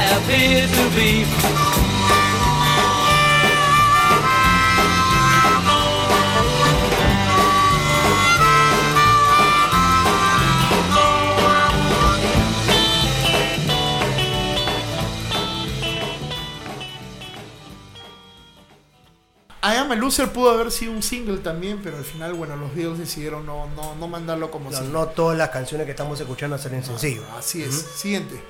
I appear to be. I Am a Loser pudo haber sido un single también, pero al final, bueno, los Beatles decidieron no, no, no mandarlo como No, single. no todas las canciones que estamos escuchando salen sencillo. Así es. Siguiente.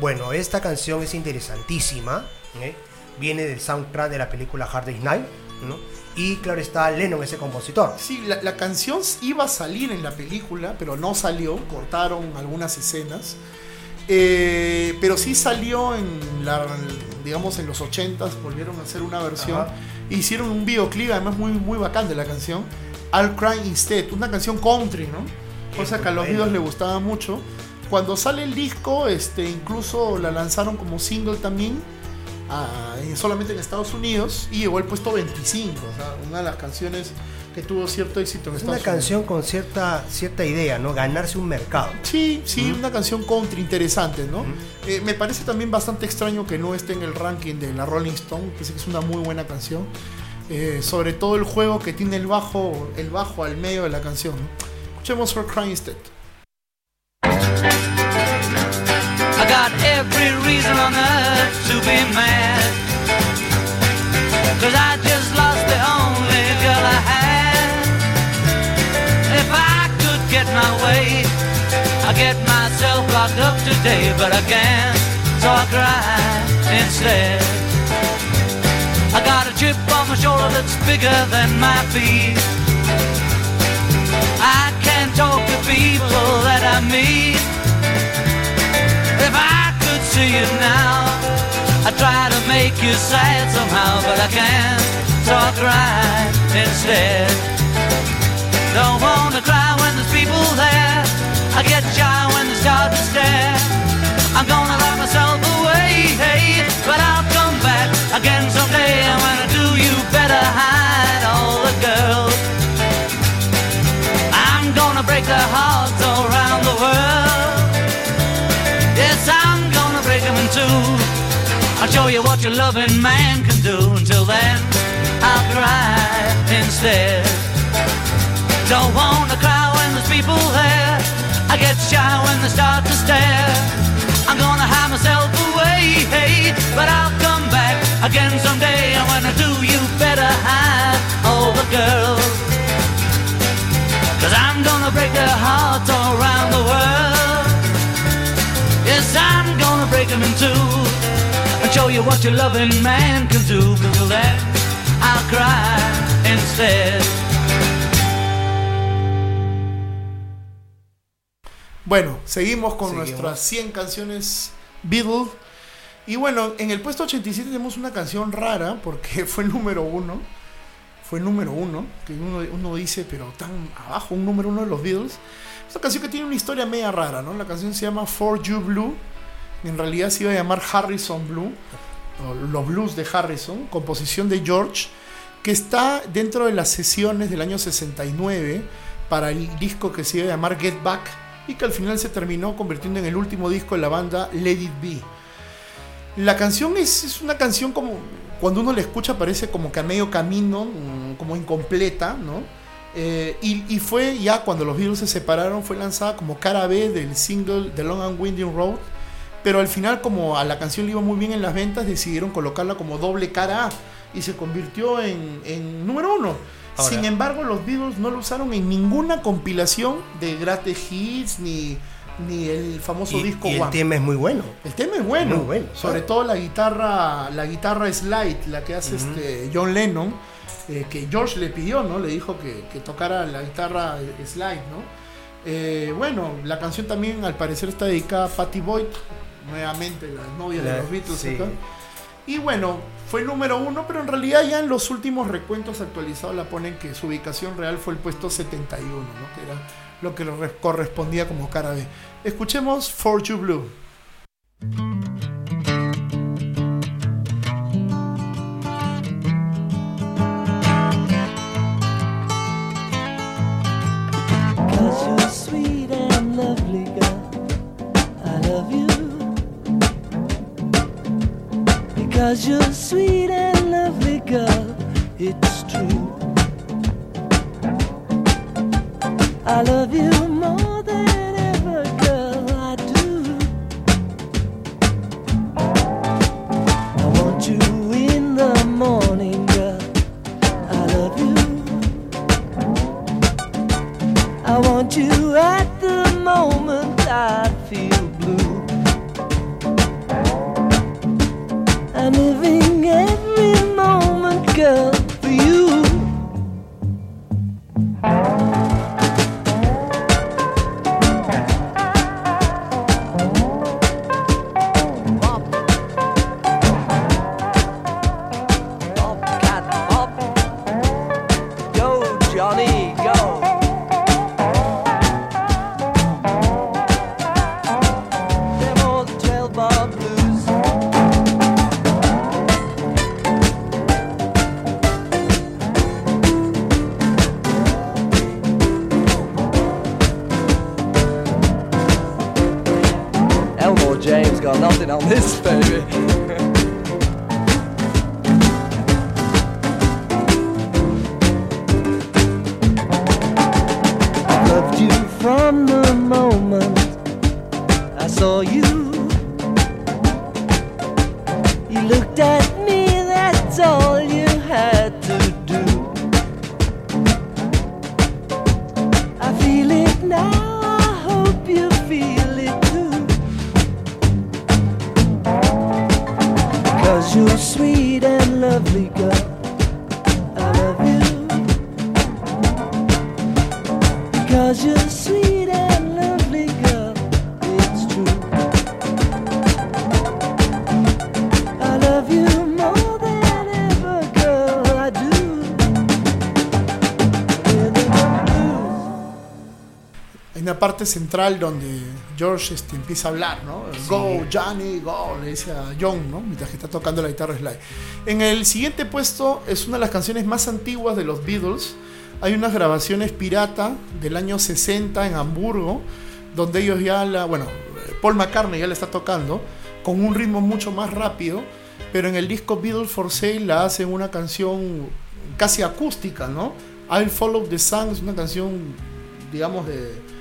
Bueno, esta canción es interesantísima. ¿eh? Viene del soundtrack de la película Hard Day's Night. ¿no? Y claro está Lennon, ese compositor. Sí, la, la canción iba a salir en la película, pero no salió. Cortaron algunas escenas. Eh, pero sí salió en la, digamos en los 80s, volvieron a hacer una versión. Ajá. Hicieron un videoclip, además muy, muy bacán de la canción. I'll Cry Instead, una canción country, ¿no? cosa que a los Beatles le gustaba mucho. Cuando sale el disco, este, incluso la lanzaron como single también, ah, solamente en Estados Unidos, y llegó al puesto 25, o sea, una de las canciones que tuvo cierto éxito en Es Estados una canción con cierta, cierta idea, ¿no? Ganarse un mercado. Sí, sí, una canción country interesante, ¿no? Eh, me parece también bastante extraño que no esté en el ranking de la Rolling Stone, que es una muy buena canción. Eh, sobre todo el juego que tiene el bajo, el bajo al medio de la canción. Escuchemos For Crying Instead. Got every reason on earth to be mad. Cause I just lost the only girl I had. If I could get my way, I'd get myself locked up today, but I can't, so I cry instead. I got a chip on my shoulder that's bigger than my feet. I can't talk to people that I meet. I see you now, I'd try to make you sad somehow, but I can't, so I cry instead. Don't wanna cry when there's people there. I get shy when they start to stare. I'm gonna lock myself away, hey, but I'll come back again someday. And when I do, you better hide all the girls. I'm gonna break their hearts I'll show you what your loving man can do. Until then, I'll cry instead. Don't wanna cry when there's people there. I get shy when they start to stare. I'm gonna hide myself away, hey, but I'll come back again someday. And when I do, you better hide all the girls. Cause I'm gonna break their hearts all around the world. Gonna break them in two and show you what your loving man can do. But till then, I'll cry instead. Bueno, seguimos con Seguimos. nuestras 100 canciones Beatles. Y bueno, en el puesto 87 tenemos una canción rara porque fue el número uno. Fue el número uno. Que uno, uno dice, pero tan abajo, un número uno de los Beatles. Es una canción que tiene una historia media rara, ¿no? La canción se llama For You Blue. En realidad se iba a llamar Harrison Blue. Los Blues de Harrison. Composición de George. Que está dentro de las sesiones del año 69 para el disco que se iba a llamar Get Back y que al final se terminó convirtiendo en el último disco de la banda Let It Be. La canción es, una canción como cuando uno la escucha parece como que a medio camino, mm, como incompleta, ¿no? Eh, y, y fue ya cuando los Beatles se separaron, fue lanzada como cara B del single The Long and Winding Road, pero al final como a la canción le iba muy bien en las ventas, decidieron colocarla como doble cara A y se convirtió en, en número uno. Ahora- Sin embargo, los Beatles no lo usaron en ninguna compilación de Greatest Hits ni, ni el famoso Y, disco y el tema es muy bueno. El tema es bueno, Muy bueno, sobre claro. todo la guitarra, la guitarra slide, la que hace este John Lennon, eh, que George le pidió, ¿no? Le dijo que, que tocara la guitarra eh, slide, ¿no? Eh, bueno, la canción también al parecer está dedicada a Patty Boyd, nuevamente la novia La- de los Beatles sí. acá. Y bueno, fue el número uno, pero en realidad ya en los últimos recuentos actualizados la ponen que su ubicación real fue el puesto 71, ¿no? Que era lo que le re- correspondía como cara B. Escuchemos For You Blue. Because you're sweet and lovely girl. It's true. I love you more than ever, girl. I do. I want you in the morning, girl. I love you. I want you at the moment parte central donde George este, empieza a hablar, ¿no? Go, Johnny, go, le dice a John, ¿no? Mientras que está tocando la guitarra slide. En el siguiente puesto es una de las canciones más antiguas de los Beatles. Hay unas grabaciones pirata del año 60 en Hamburgo, donde ellos ya la, bueno, Paul McCartney ya la está tocando, con un ritmo mucho más rápido, pero en el disco Beatles for Sale la hacen una canción casi acústica, ¿no? I'll Follow the Sun es una canción, digamos, de...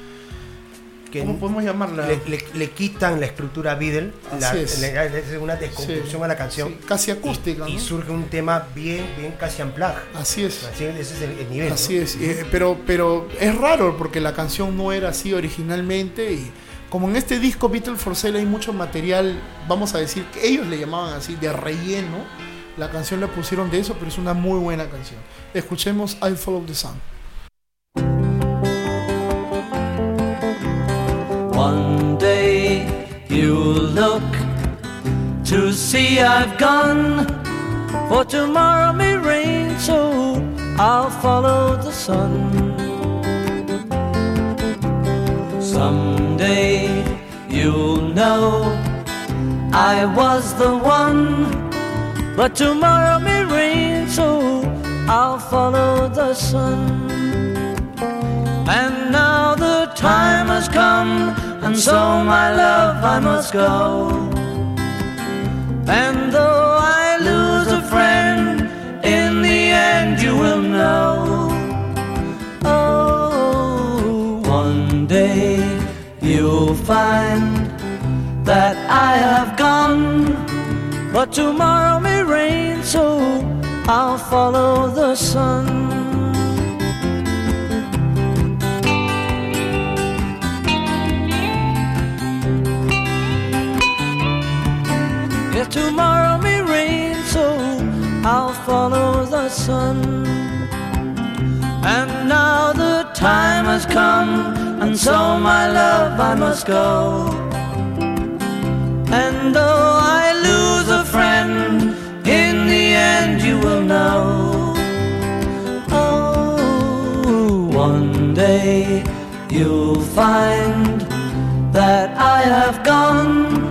Que ¿Cómo podemos llamarla? le, le- le quitan la estructura Beatle, la- es. le- hacen una desconstrucción Sí, a la canción. sí, casi acústica, Y, y ¿no? surge un tema bien, bien casi unplugged. Así es. Así, ese es el, el nivel. Así ¿no? es, eh, pero, pero es raro porque la canción no era así originalmente y como en este disco Beatles for Sale hay mucho material, vamos a decir que ellos le llamaban así, de relleno, la canción la pusieron de eso, pero es una muy buena canción. Escuchemos I Follow the Sun. One day you'll look to see I've gone, for tomorrow may rain, so I'll follow the sun. Someday you'll know I was the one, but tomorrow may rain, so I'll follow the sun. And now the time has come, and so my love I must go. And though I lose a friend, in the end you will know. Oh, one day you'll find that I have gone, but tomorrow may rain, so I'll follow the sun. Tomorrow may rain, so I'll follow the sun. And now the time has come, and so my love I must go. And though I lose a friend, in the end you will know. Oh, one day you'll find that I have gone.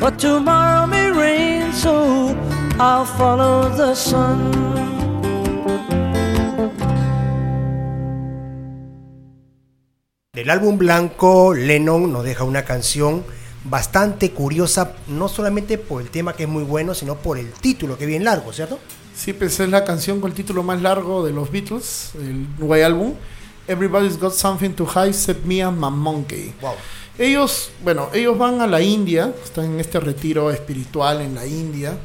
But tomorrow may so I'll follow the sun. Del álbum blanco, Lennon nos deja una canción bastante curiosa, no solamente por el tema que es muy bueno, sino por el título que es bien largo, ¿cierto? Sí, pues es la canción con el título más largo de los Beatles, el nuevo álbum. Everybody's got something to hide except me and my monkey. Wow. Ellos, bueno, ellos van a la India, están en este retiro espiritual en la India,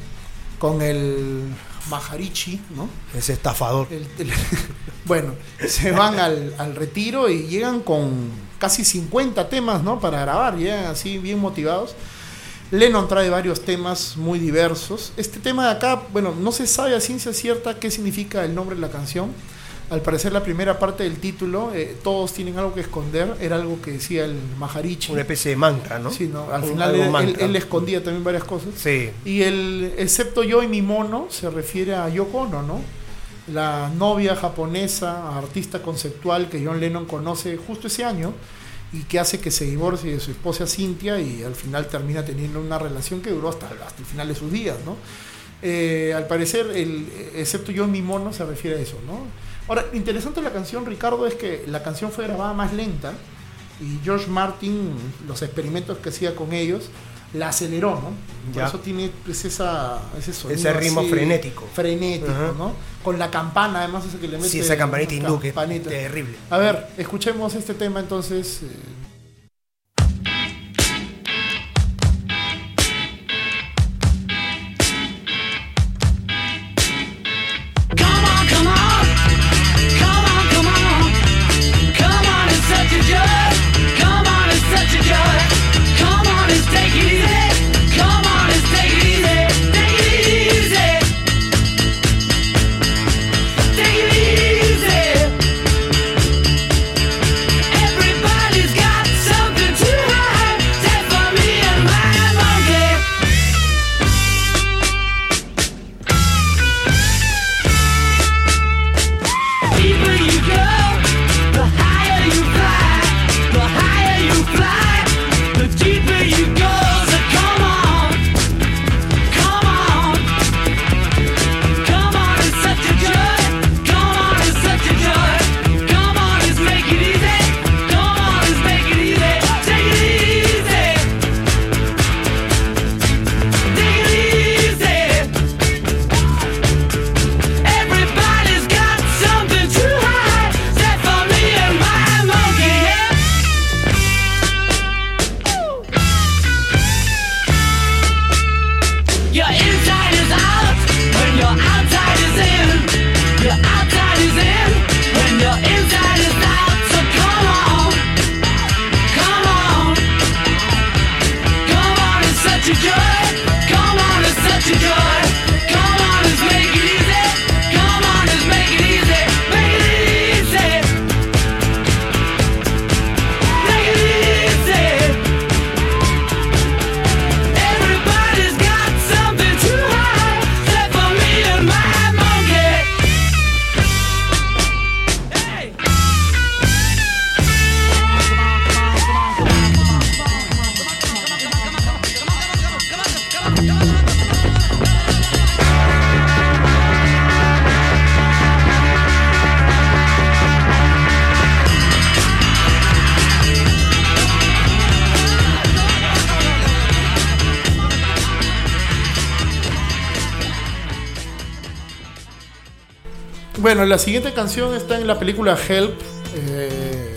con el Maharishi, ¿no? Ese estafador. El- el- bueno, se van al, al retiro y llegan con casi 50 temas, ¿no? Para grabar, llegan así bien motivados. Lennon trae varios temas muy diversos. Este tema de acá, bueno, no se sabe a ciencia cierta qué significa el nombre de la canción. Al parecer la primera parte del título, eh, todos tienen algo que esconder, era algo que decía el Maharishi. Una especie de mantra, ¿no? Sí, ¿no? Al Un- final él, él- él escondía también varias cosas. Sí. Y el excepto yo y mi mono se refiere a Yoko Ono, ¿no? La novia japonesa, artista conceptual que John Lennon conoce justo ese año y que hace que se divorcie de su esposa Cynthia y al final termina teniendo una relación que duró hasta, hasta el final de sus días, ¿no? Eh, al parecer, el, excepto yo y mi mono se refiere a eso, ¿no? Ahora, interesante la canción, Ricardo, es que la canción fue grabada más lenta Y George Martin, los experimentos que hacía con ellos, la aceleró, ¿no? Por Ya. eso tiene pues, esa, ese sonido Ese ritmo así, frenético. Frenético. ¿no? Con la campana, además, ese que le mete. Sí, esa campanita hindú terrible. A ver, escuchemos este tema entonces. eh, Bueno, la siguiente canción está en la película Help. eh,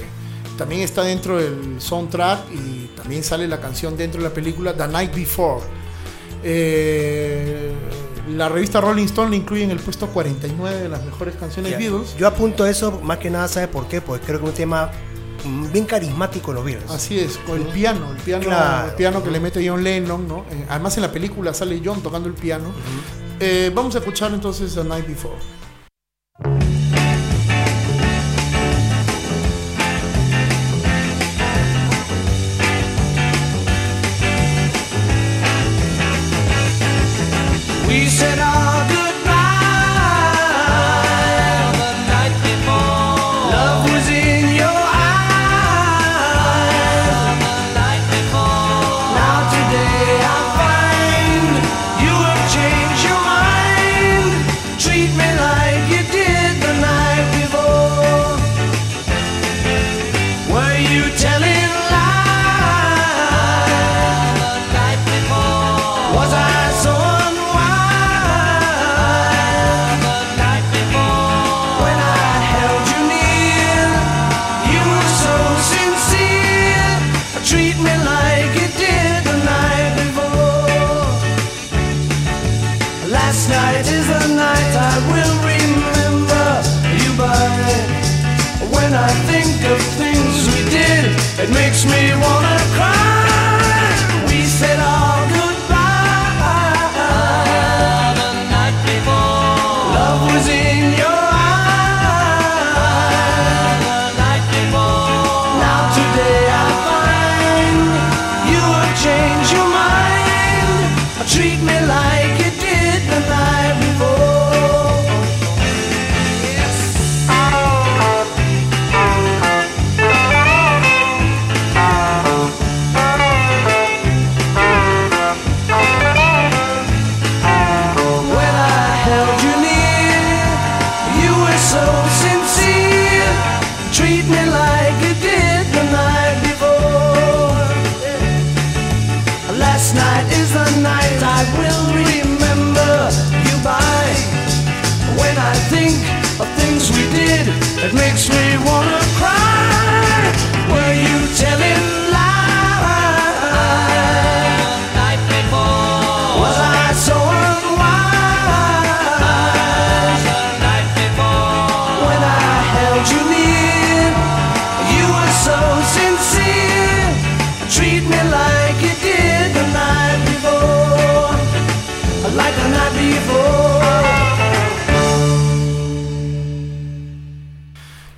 también está dentro del soundtrack y también sale la canción dentro de la película The Night Before. Eh, la revista Rolling Stone le incluye en el puesto 49 de las mejores canciones Ya. Beatles. Yo apunto eso más que nada, ¿sabe por qué? Porque creo que es un tema mm, bien carismático los Beatles. Así es, con el piano, el piano, Claro. el piano que le mete John Lennon, ¿no? Eh, además en la película sale John tocando el piano. Eh, vamos a escuchar entonces The Night Before.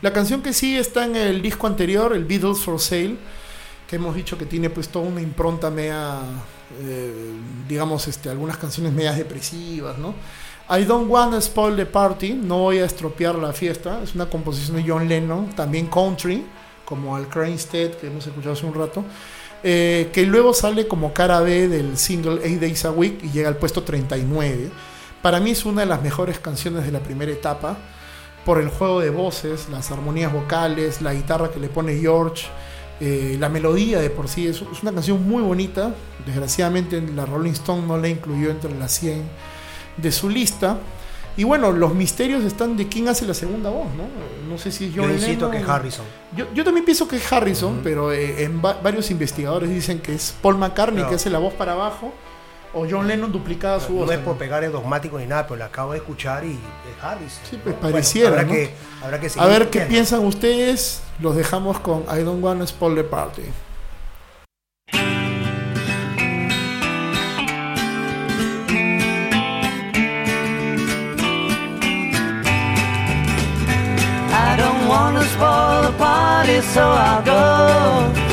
La canción que sigue está en el disco anterior, el Beatles for Sale, que hemos dicho que tiene pues toda una impronta media, eh, digamos, este, algunas canciones medias depresivas, ¿no? I Don't Wanna Spoil the Party, no voy a estropear la fiesta, es una composición de John Lennon, también country, como Al Crainstead, que hemos escuchado hace un rato, eh, que luego sale como cara B del single Eight Days a Week y llega al puesto 39. Para mí es una de las mejores canciones de la primera etapa por el juego de voces, las armonías vocales, la guitarra que le pone George, eh, la melodía de por sí. Es, es una canción muy bonita. Desgraciadamente la Rolling Stone no la incluyó entre las 100 de su lista. Y bueno, los misterios están de quién hace la segunda voz, ¿no? No sé si es Yo que. Harrison. Yo, yo también pienso que es Harrison, pero eh, en va- varios investigadores dicen que es Paul McCartney que hace la voz para abajo o John Lennon duplicada su voz. No es por pegar el dogmático ni nada, pero la acabo de escuchar y es Harrison. Sí, pues, Bueno, pareciera, habrá, ¿no? que, habrá que A ver qué viendo. piensan ustedes. Los dejamos con I Don't Wanna Spoil the Party. I don't wanna spoil the party, so I'll go.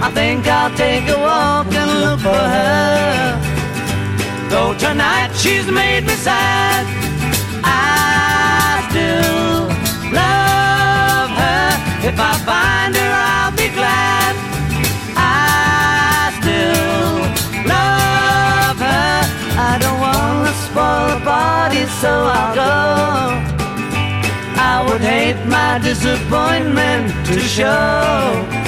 I think I'll take a walk and look for her. Though tonight she's made me sad, I still love her. If I find her, I'll be glad. I still love her. I don't wanna spoil the party, so I'll go. I would hate my disappointment to show.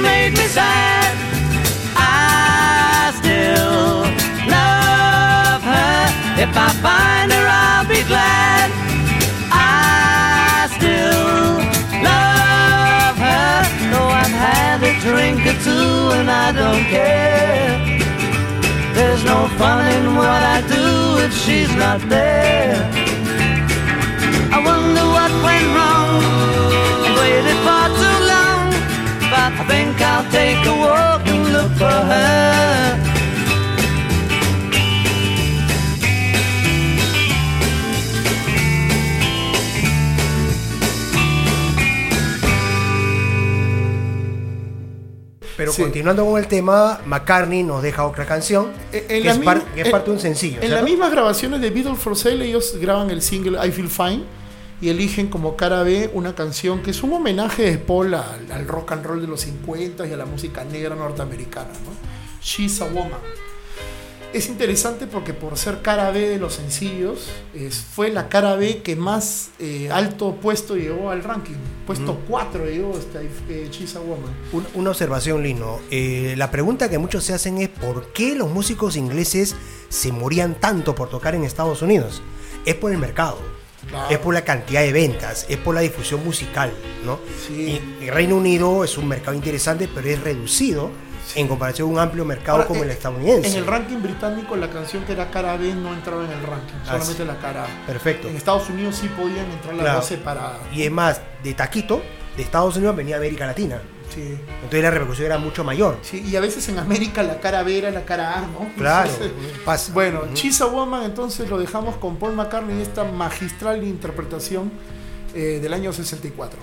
Made me sad, I still love her. If I find her, I'll be glad. I still love her. Though I've had a drink or two and I don't care. There's no fun in what I do if she's not there. I wonder what went wrong. I waited I think I'll take a walk and look for her. Pero Sí. continuando con el tema, McCartney nos deja otra canción en que, la es, mi- par- que es en- parte de un sencillo. En ¿cierto? las mismas grabaciones de Beatles for Sale, ellos graban el single I Feel Fine y eligen como cara B una canción que es un homenaje de Paul al, al rock and roll de los 50 y a la música negra norteamericana. ¿no? She's a Woman. Es interesante porque por ser cara B de los sencillos, es- fue la cara B que más eh, alto puesto llegó al ranking. Puesto 4 llegó este, eh, She's a Woman. Un- una observación, Lino. Eh, la pregunta que muchos se hacen es ¿por qué los músicos ingleses se morían tanto por tocar en Estados Unidos? Es por el mercado. Claro. Es por la cantidad de ventas, es por la difusión musical, ¿no? Sí. Y el Reino Unido es un mercado interesante, pero es reducido en comparación a un amplio mercado Ahora, como en- el estadounidense. En el ranking británico, la canción que era cara B no entraba en el ranking, Ah, solamente sí. la cara A. Perfecto. En Estados Unidos sí podían entrar las Claro. dos separadas. Y es más, de Taquito, de Estados Unidos venía América Latina. Sí. Entonces la repercusión era mucho mayor. Sí, y a veces en América la cara B era la cara A, ¿no? Claro, Entonces, pasa. bueno. Chisa Woman entonces lo dejamos con Paul McCartney y esta magistral interpretación eh, del año 64.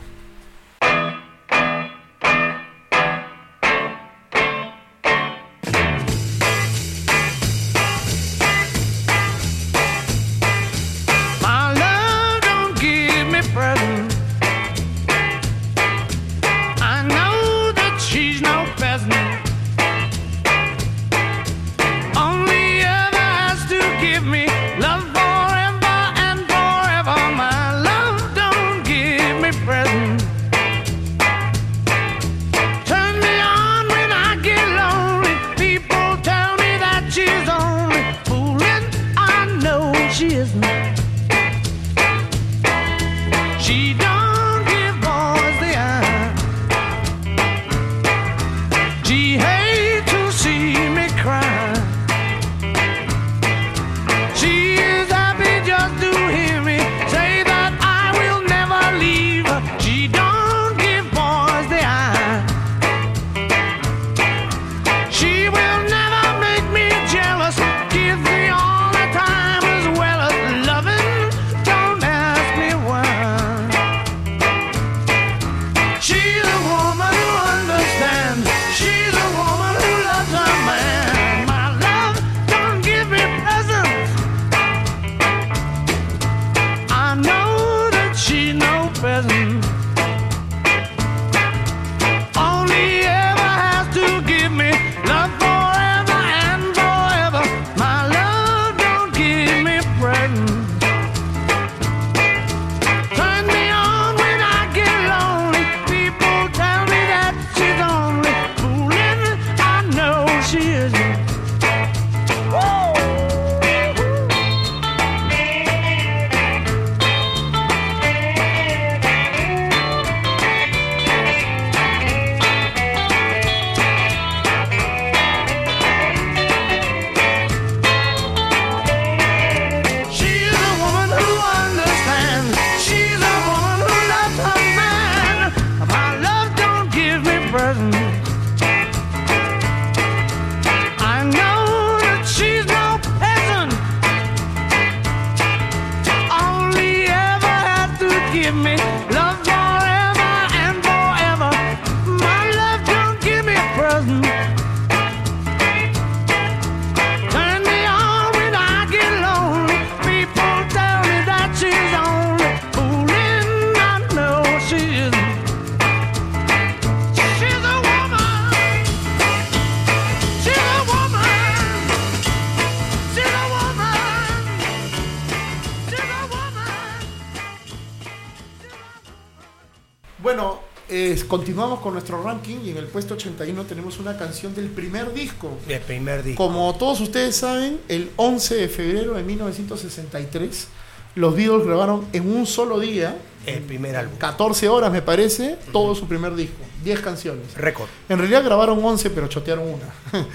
Con nuestro ranking y en el puesto 81 tenemos una canción del primer disco. El primer disco. Como todos ustedes saben, el 11 de febrero de 1963, los Beatles grabaron en un solo día, El primer álbum. 14 horas me parece, todo su primer disco, 10 canciones. Récord. En realidad grabaron 11, pero chotearon una.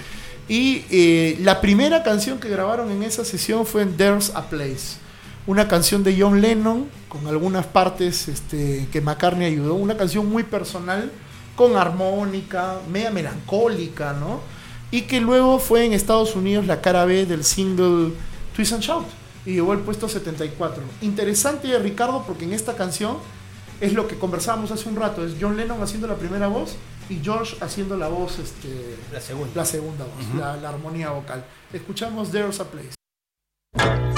y eh, la primera canción que grabaron en esa sesión fue en There's a Place. Una canción de John Lennon, con algunas partes este, que McCartney ayudó. Una canción muy personal, con armónica, media melancólica, ¿no? Y que luego fue en Estados Unidos la cara B del single Twist and Shout. Y llegó al puesto 74. Interesante, Ricardo, porque en esta canción es lo que conversábamos hace un rato. Es John Lennon haciendo la primera voz y George haciendo la voz, este, La segunda. la segunda voz, la, la armonía vocal. Escuchamos There's a Place.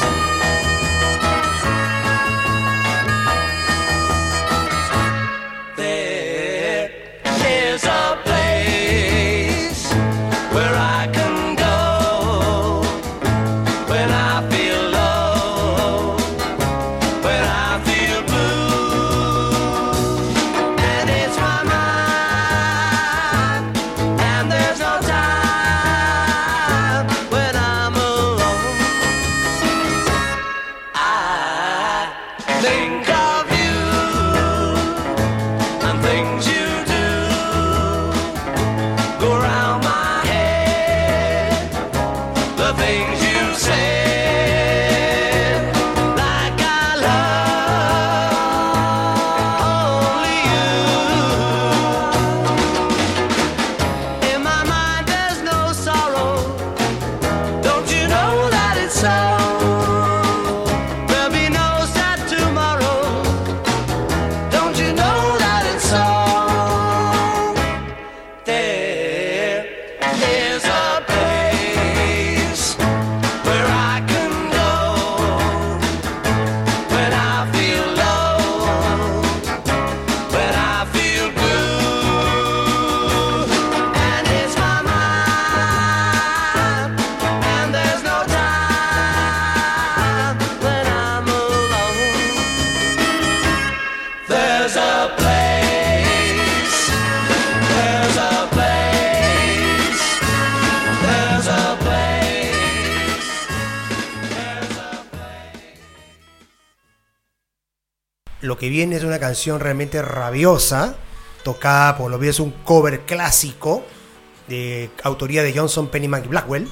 Una canción realmente rabiosa, tocada por lo que es un cover clásico de autoría de Johnson, Pennyman y Blackwell.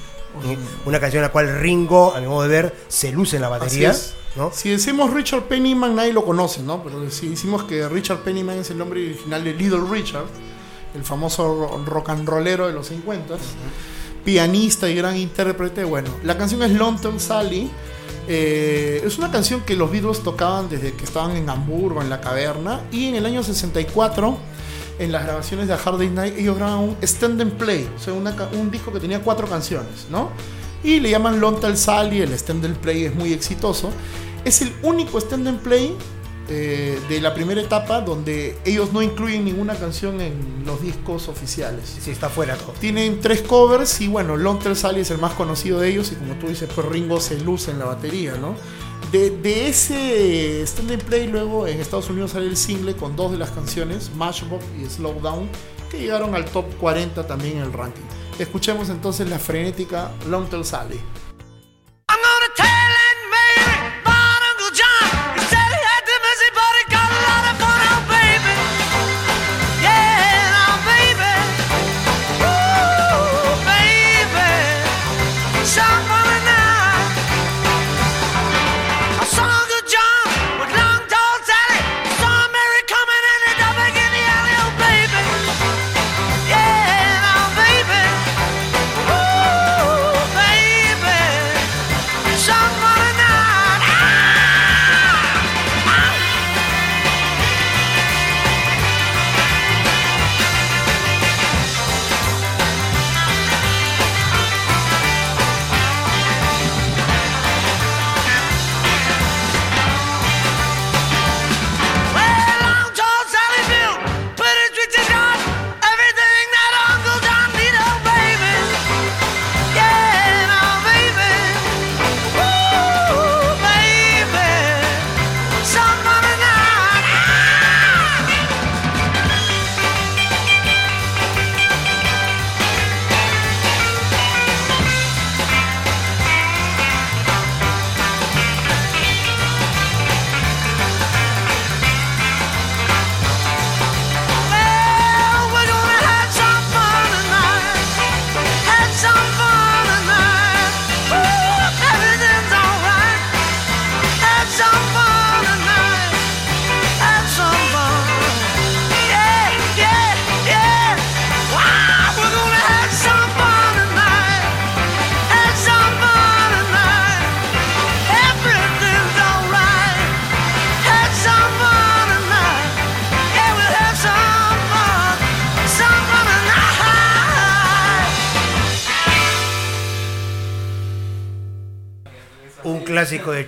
Una canción en la cual Ringo, a mi modo de ver, se luce en la batería. Si decimos Richard Pennyman, nadie lo conoce, ¿no? Pero si decimos que Richard Pennyman es el nombre original de Little Richard, el famoso ro- rock and rollero de los 50 pianista y gran intérprete, bueno, la canción es Long Tall Sally. Eh, es una canción que los Beatles tocaban desde que estaban en Hamburgo, en la caverna, y en el año 64, en las grabaciones de Hard Day's Night, ellos graban un stand and play, o sea, un disco que tenía cuatro canciones, ¿no? Y le llaman Long Tall Sally, el stand and play es muy exitoso. Es el único stand and play eh, de la primera etapa donde ellos no incluyen ninguna canción en los discos oficiales. Sí, está fuera todo. Tienen tres covers y bueno, Long Sally es el más conocido de ellos y como tú dices, pues Ringo se luce en la batería, ¿no? De, de ese stand and play luego en Estados Unidos sale el single con dos de las canciones, Matchbox y Slow Down, que llegaron al top 40 también en el ranking. Escuchemos entonces la frenética Long Tall Sally.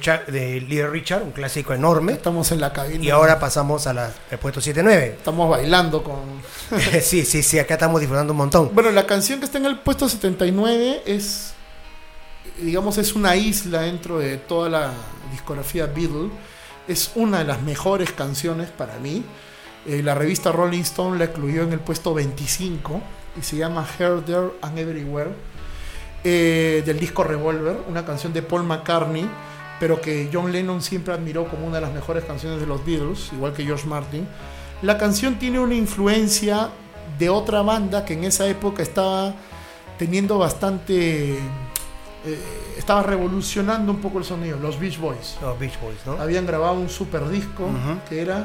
Clásico de, Little Richard, un clásico enorme. Estamos en la cabina. Y ahora pasamos a la- al puesto 7-9. estamos bailando con sí, sí, sí, acá estamos disfrutando un montón. Bueno, la canción que está en el puesto 79 es, digamos, es una isla dentro de toda la discografía Beatle. Es una de las mejores canciones para mí. Eh, la revista Rolling Stone la incluyó en el puesto 25 y se llama Here, There and Everywhere. eh, del disco Revolver, una canción de Paul McCartney, pero que John Lennon siempre admiró como una de las mejores canciones de los Beatles, igual que George Martin. La canción tiene una influencia de otra banda que en esa época estaba teniendo bastante... eh, estaba revolucionando un poco el sonido, los Beach Boys. Los Beach Boys, ¿no? Habían grabado un super disco que era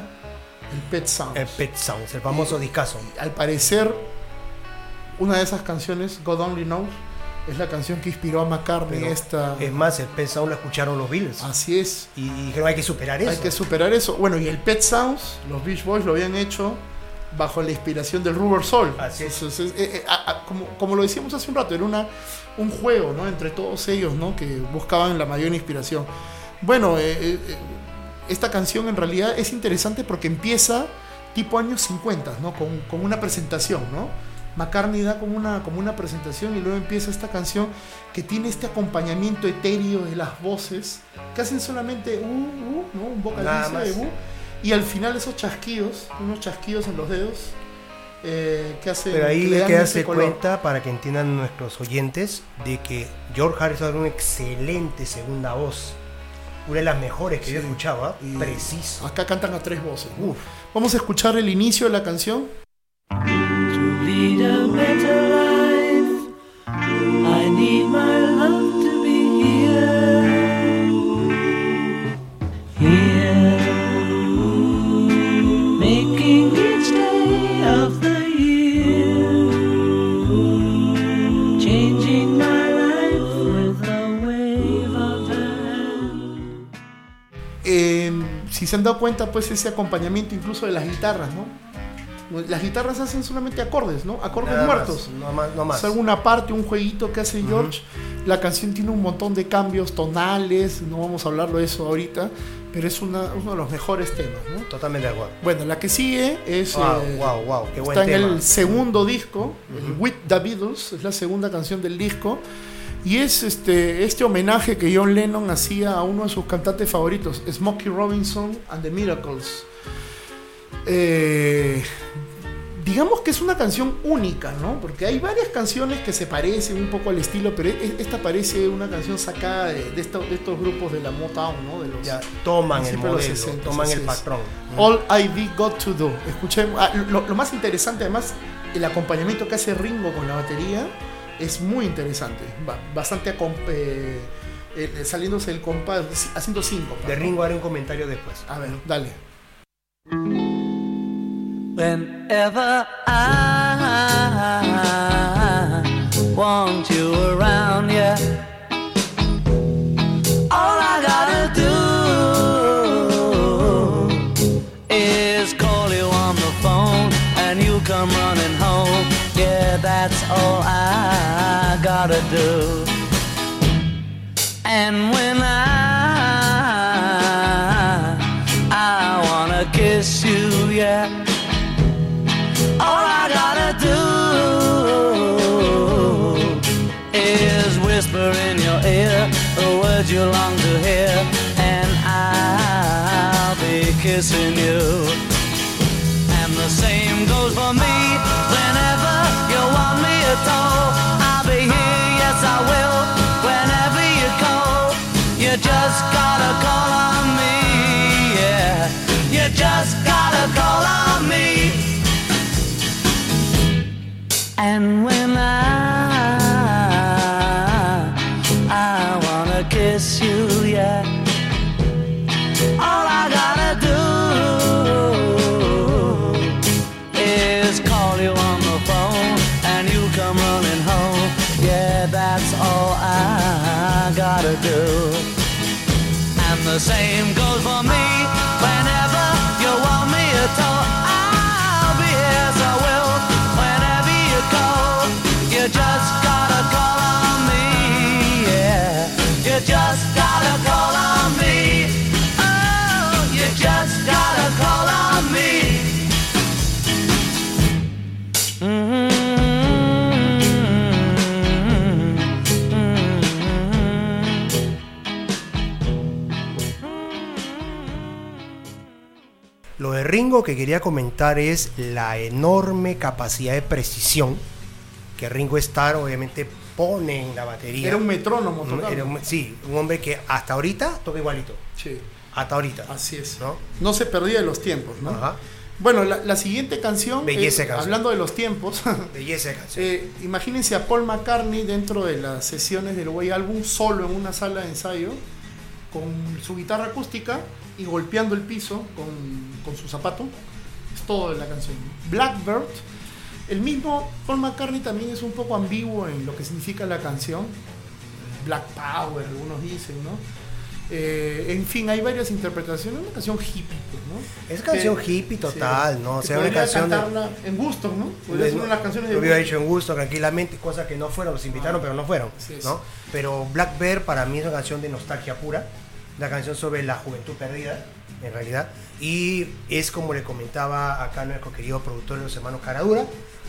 el Pet Sounds. El Pet Sounds, el famoso discazo. Al parecer, una de esas canciones, God Only Knows, es la canción que inspiró a McCartney Pero esta... Es más, el Pet Sounds lo escucharon los Beatles. Así es. Y dijeron, hay que superar eso. Hay que superar eso. Bueno, y el Pet Sounds, los Beach Boys lo habían hecho bajo la inspiración del Rubber Soul. Así es. Entonces, eh, eh, a- a- como, como lo decíamos hace un rato, era una, un juego ¿no? entre todos ellos ¿no? que buscaban la mayor inspiración. Bueno, eh, esta canción en realidad es interesante porque empieza tipo años 50, ¿no? con, con una presentación. ¿no? McCartney da como una, como una presentación y luego empieza esta canción que tiene este acompañamiento etéreo de las voces que hacen solamente uh, uh, ¿no? un Nada vocalizo de uh, y al final esos chasquidos, unos chasquidos en los dedos eh, que hacen Pero ahí hay que darse cuenta para que entiendan nuestros oyentes de que George Harrison era una excelente segunda voz. Una de las mejores que yo escuchaba. Y Preciso. Acá cantan a tres voces. ¿no? Vamos a escuchar el inicio de la canción. Lead a better life. I need my love to be here, here, making each day of the year, changing my life with a wave of the. Eh, si se han dado cuenta, pues ese acompañamiento incluso de las guitarras, ¿no? Las guitarras hacen solamente acordes, ¿no? Acordes Nada más, muertos. No más. No más. Es alguna parte, un jueguito que hace George. La canción tiene un montón de cambios tonales, no vamos a hablarlo de eso ahorita, pero es una- uno de los mejores temas, ¿no? Totalmente de acuerdo. Bueno, la que sigue es... Wow, eh, wow, wow. Qué buen está en tema. el segundo disco, el With the Beatles, es la segunda canción del disco. Y es este, este homenaje que John Lennon hacía a uno de sus cantantes favoritos, Smokey Robinson and the Miracles. Eh, digamos que es una canción única, ¿no? Porque hay varias canciones que se parecen un poco al estilo, pero e- esta parece una canción sacada de, de estos, de estos grupos de la Motown, ¿no? De los, Ya, toman el modelo, 60, toman el patrón. All I've Got to Do. Escuchemos. ah, lo, lo más interesante, además, el acompañamiento que hace Ringo con la batería es muy interesante. Ba- bastante eh, eh, saliéndose el compás, haciendo cinco. De Ringo haré un comentario después. A ver, dale. Whenever I want you around, yeah. All I gotta do is call you on the phone and you come running home. Yeah, that's all I gotta do. The words you long to hear, and I'll be kissing you. And the same goes for me whenever you want me at all. I'll be here, yes, I will. Whenever you call, you just gotta call on me, yeah. You just gotta call on me. And when same Ringo que quería comentar es la enorme capacidad de precisión que Ringo Starr obviamente pone en la batería. Era un metrónomo tocando. era un- sí, un hombre que hasta ahorita toca igualito. Sí, Hasta ahorita. así es. ¿No? No se perdía de los tiempos, ¿no? Ajá. Bueno, la, la siguiente canción, Belleza eh, canción. hablando de los tiempos, Belleza canción. eh, imagínense a Paul McCartney dentro de las sesiones del Way Album, solo en una sala de ensayo, con su guitarra acústica y golpeando el piso con, con su zapato. Es todo de la canción. Blackbird, el mismo Paul McCartney también es un poco ambiguo en lo que significa la canción. Black Power, algunos dicen, ¿no? Eh, en fin, hay varias interpretaciones. Una canción hippie, pues, ¿no? Es canción Que- hippie total, ¿no? O sea, una canción de- en gusto, ¿no? Podría ser una de las canciones de Lo hubiera hecho en gusto, tranquilamente, cosas que no fueron, los invitaron, pero no fueron, Sí, sí. ¿no? Pero Black Bear para mí es una canción de nostalgia pura, una canción sobre la juventud perdida, en realidad, y es como le comentaba acá nuestro querido productor de los hermanos Caradura,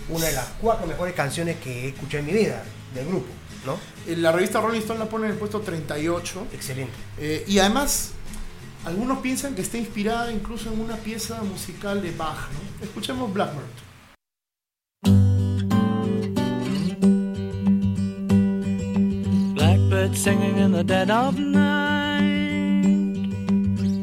una de las cuatro mejores canciones que he escuchado en mi vida del grupo, ¿no? Eh, La revista Rolling Stone la pone en el puesto 38. Excelente. eh, y además, algunos piensan que está inspirada incluso en una pieza musical de Bach. ¿no? Escuchemos Blackbird. Blackbird singing in the dead of night.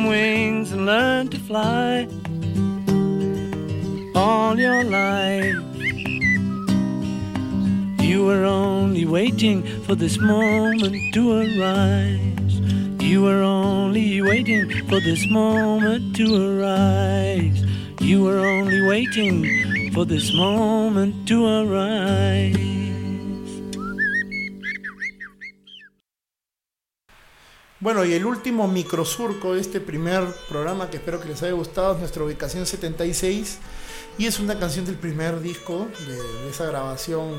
Wings and learn to fly all your life. You were only waiting for this moment to arise. You were only waiting for this moment to arise. You were only waiting for this moment to arise. Bueno, y el último microsurco de este primer programa que espero que les haya gustado es nuestra ubicación 76 y es una canción del primer disco de, esa grabación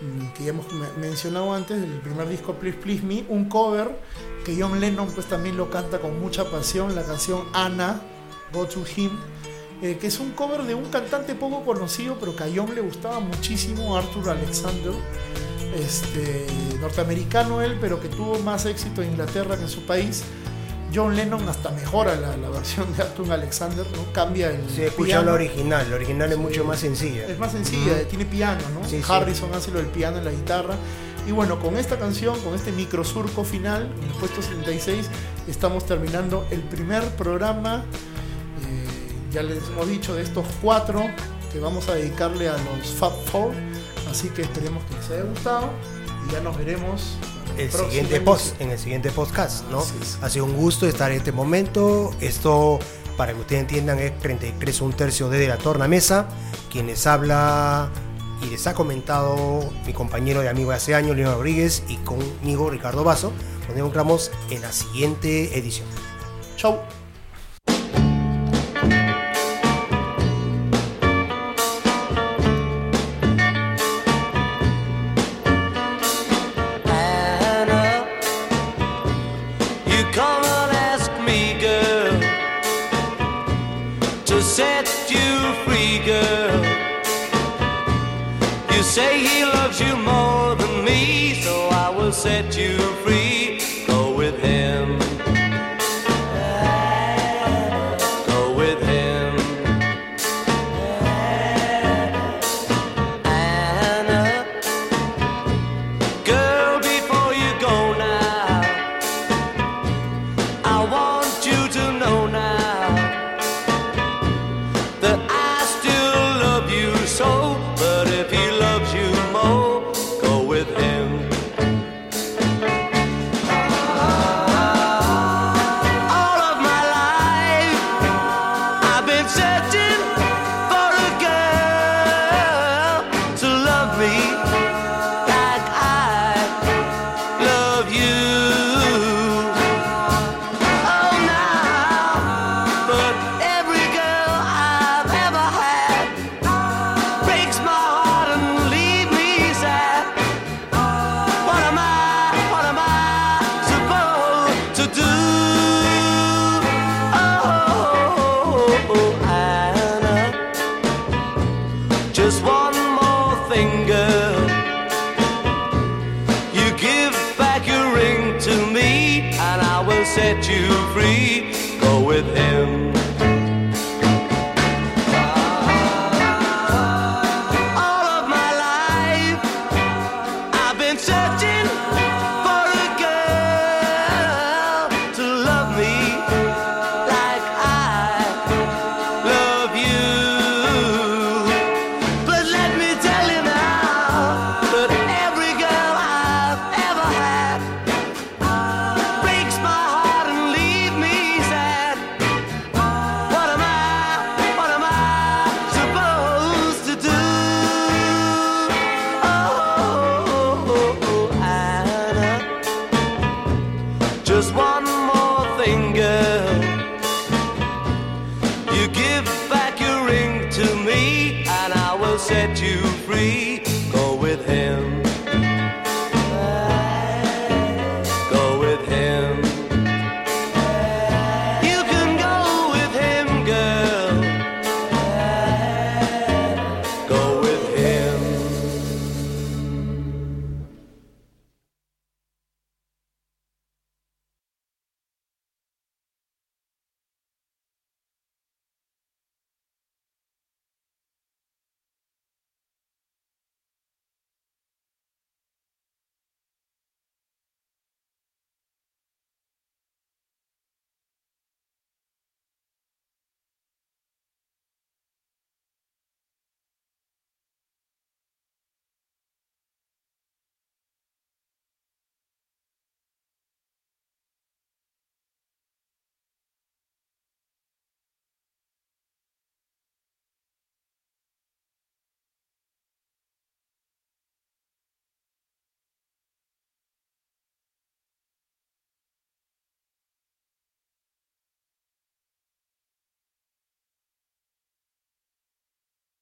mm, que ya hemos me- mencionado antes, del primer disco Please Please Me, un cover que John Lennon pues también lo canta con mucha pasión, la canción Anna, Go to Him, eh, que es un cover de un cantante poco conocido pero que a John le gustaba muchísimo, Arthur Alexander este, norteamericano él, pero que tuvo más éxito en Inglaterra que en su país. John Lennon hasta mejora la, la versión de Arthur Alexander, ¿no? Cambia el Se escucha la original, la original es mucho más sencilla. Es más sencilla, tiene piano, ¿no? Sí, sí. Harrison hace lo del piano en la guitarra. Y bueno, con esta canción, con este microsurco final, en el puesto 76, estamos terminando el primer programa. eh, ya les hemos dicho de estos cuatro que vamos a dedicarle a los Fab Four. Así que esperemos que les haya gustado y ya nos veremos. en el siguiente post, en el siguiente podcast, ¿no? Ha sido un gusto estar en este momento. Esto, para que ustedes entiendan, es 33 un tercio de la tornamesa. Quienes habla y les ha comentado mi compañero y amigo de hace años, Leonardo Rodríguez, y conmigo, Ricardo Vaso. Nos encontramos en la siguiente edición. Chau. I will set you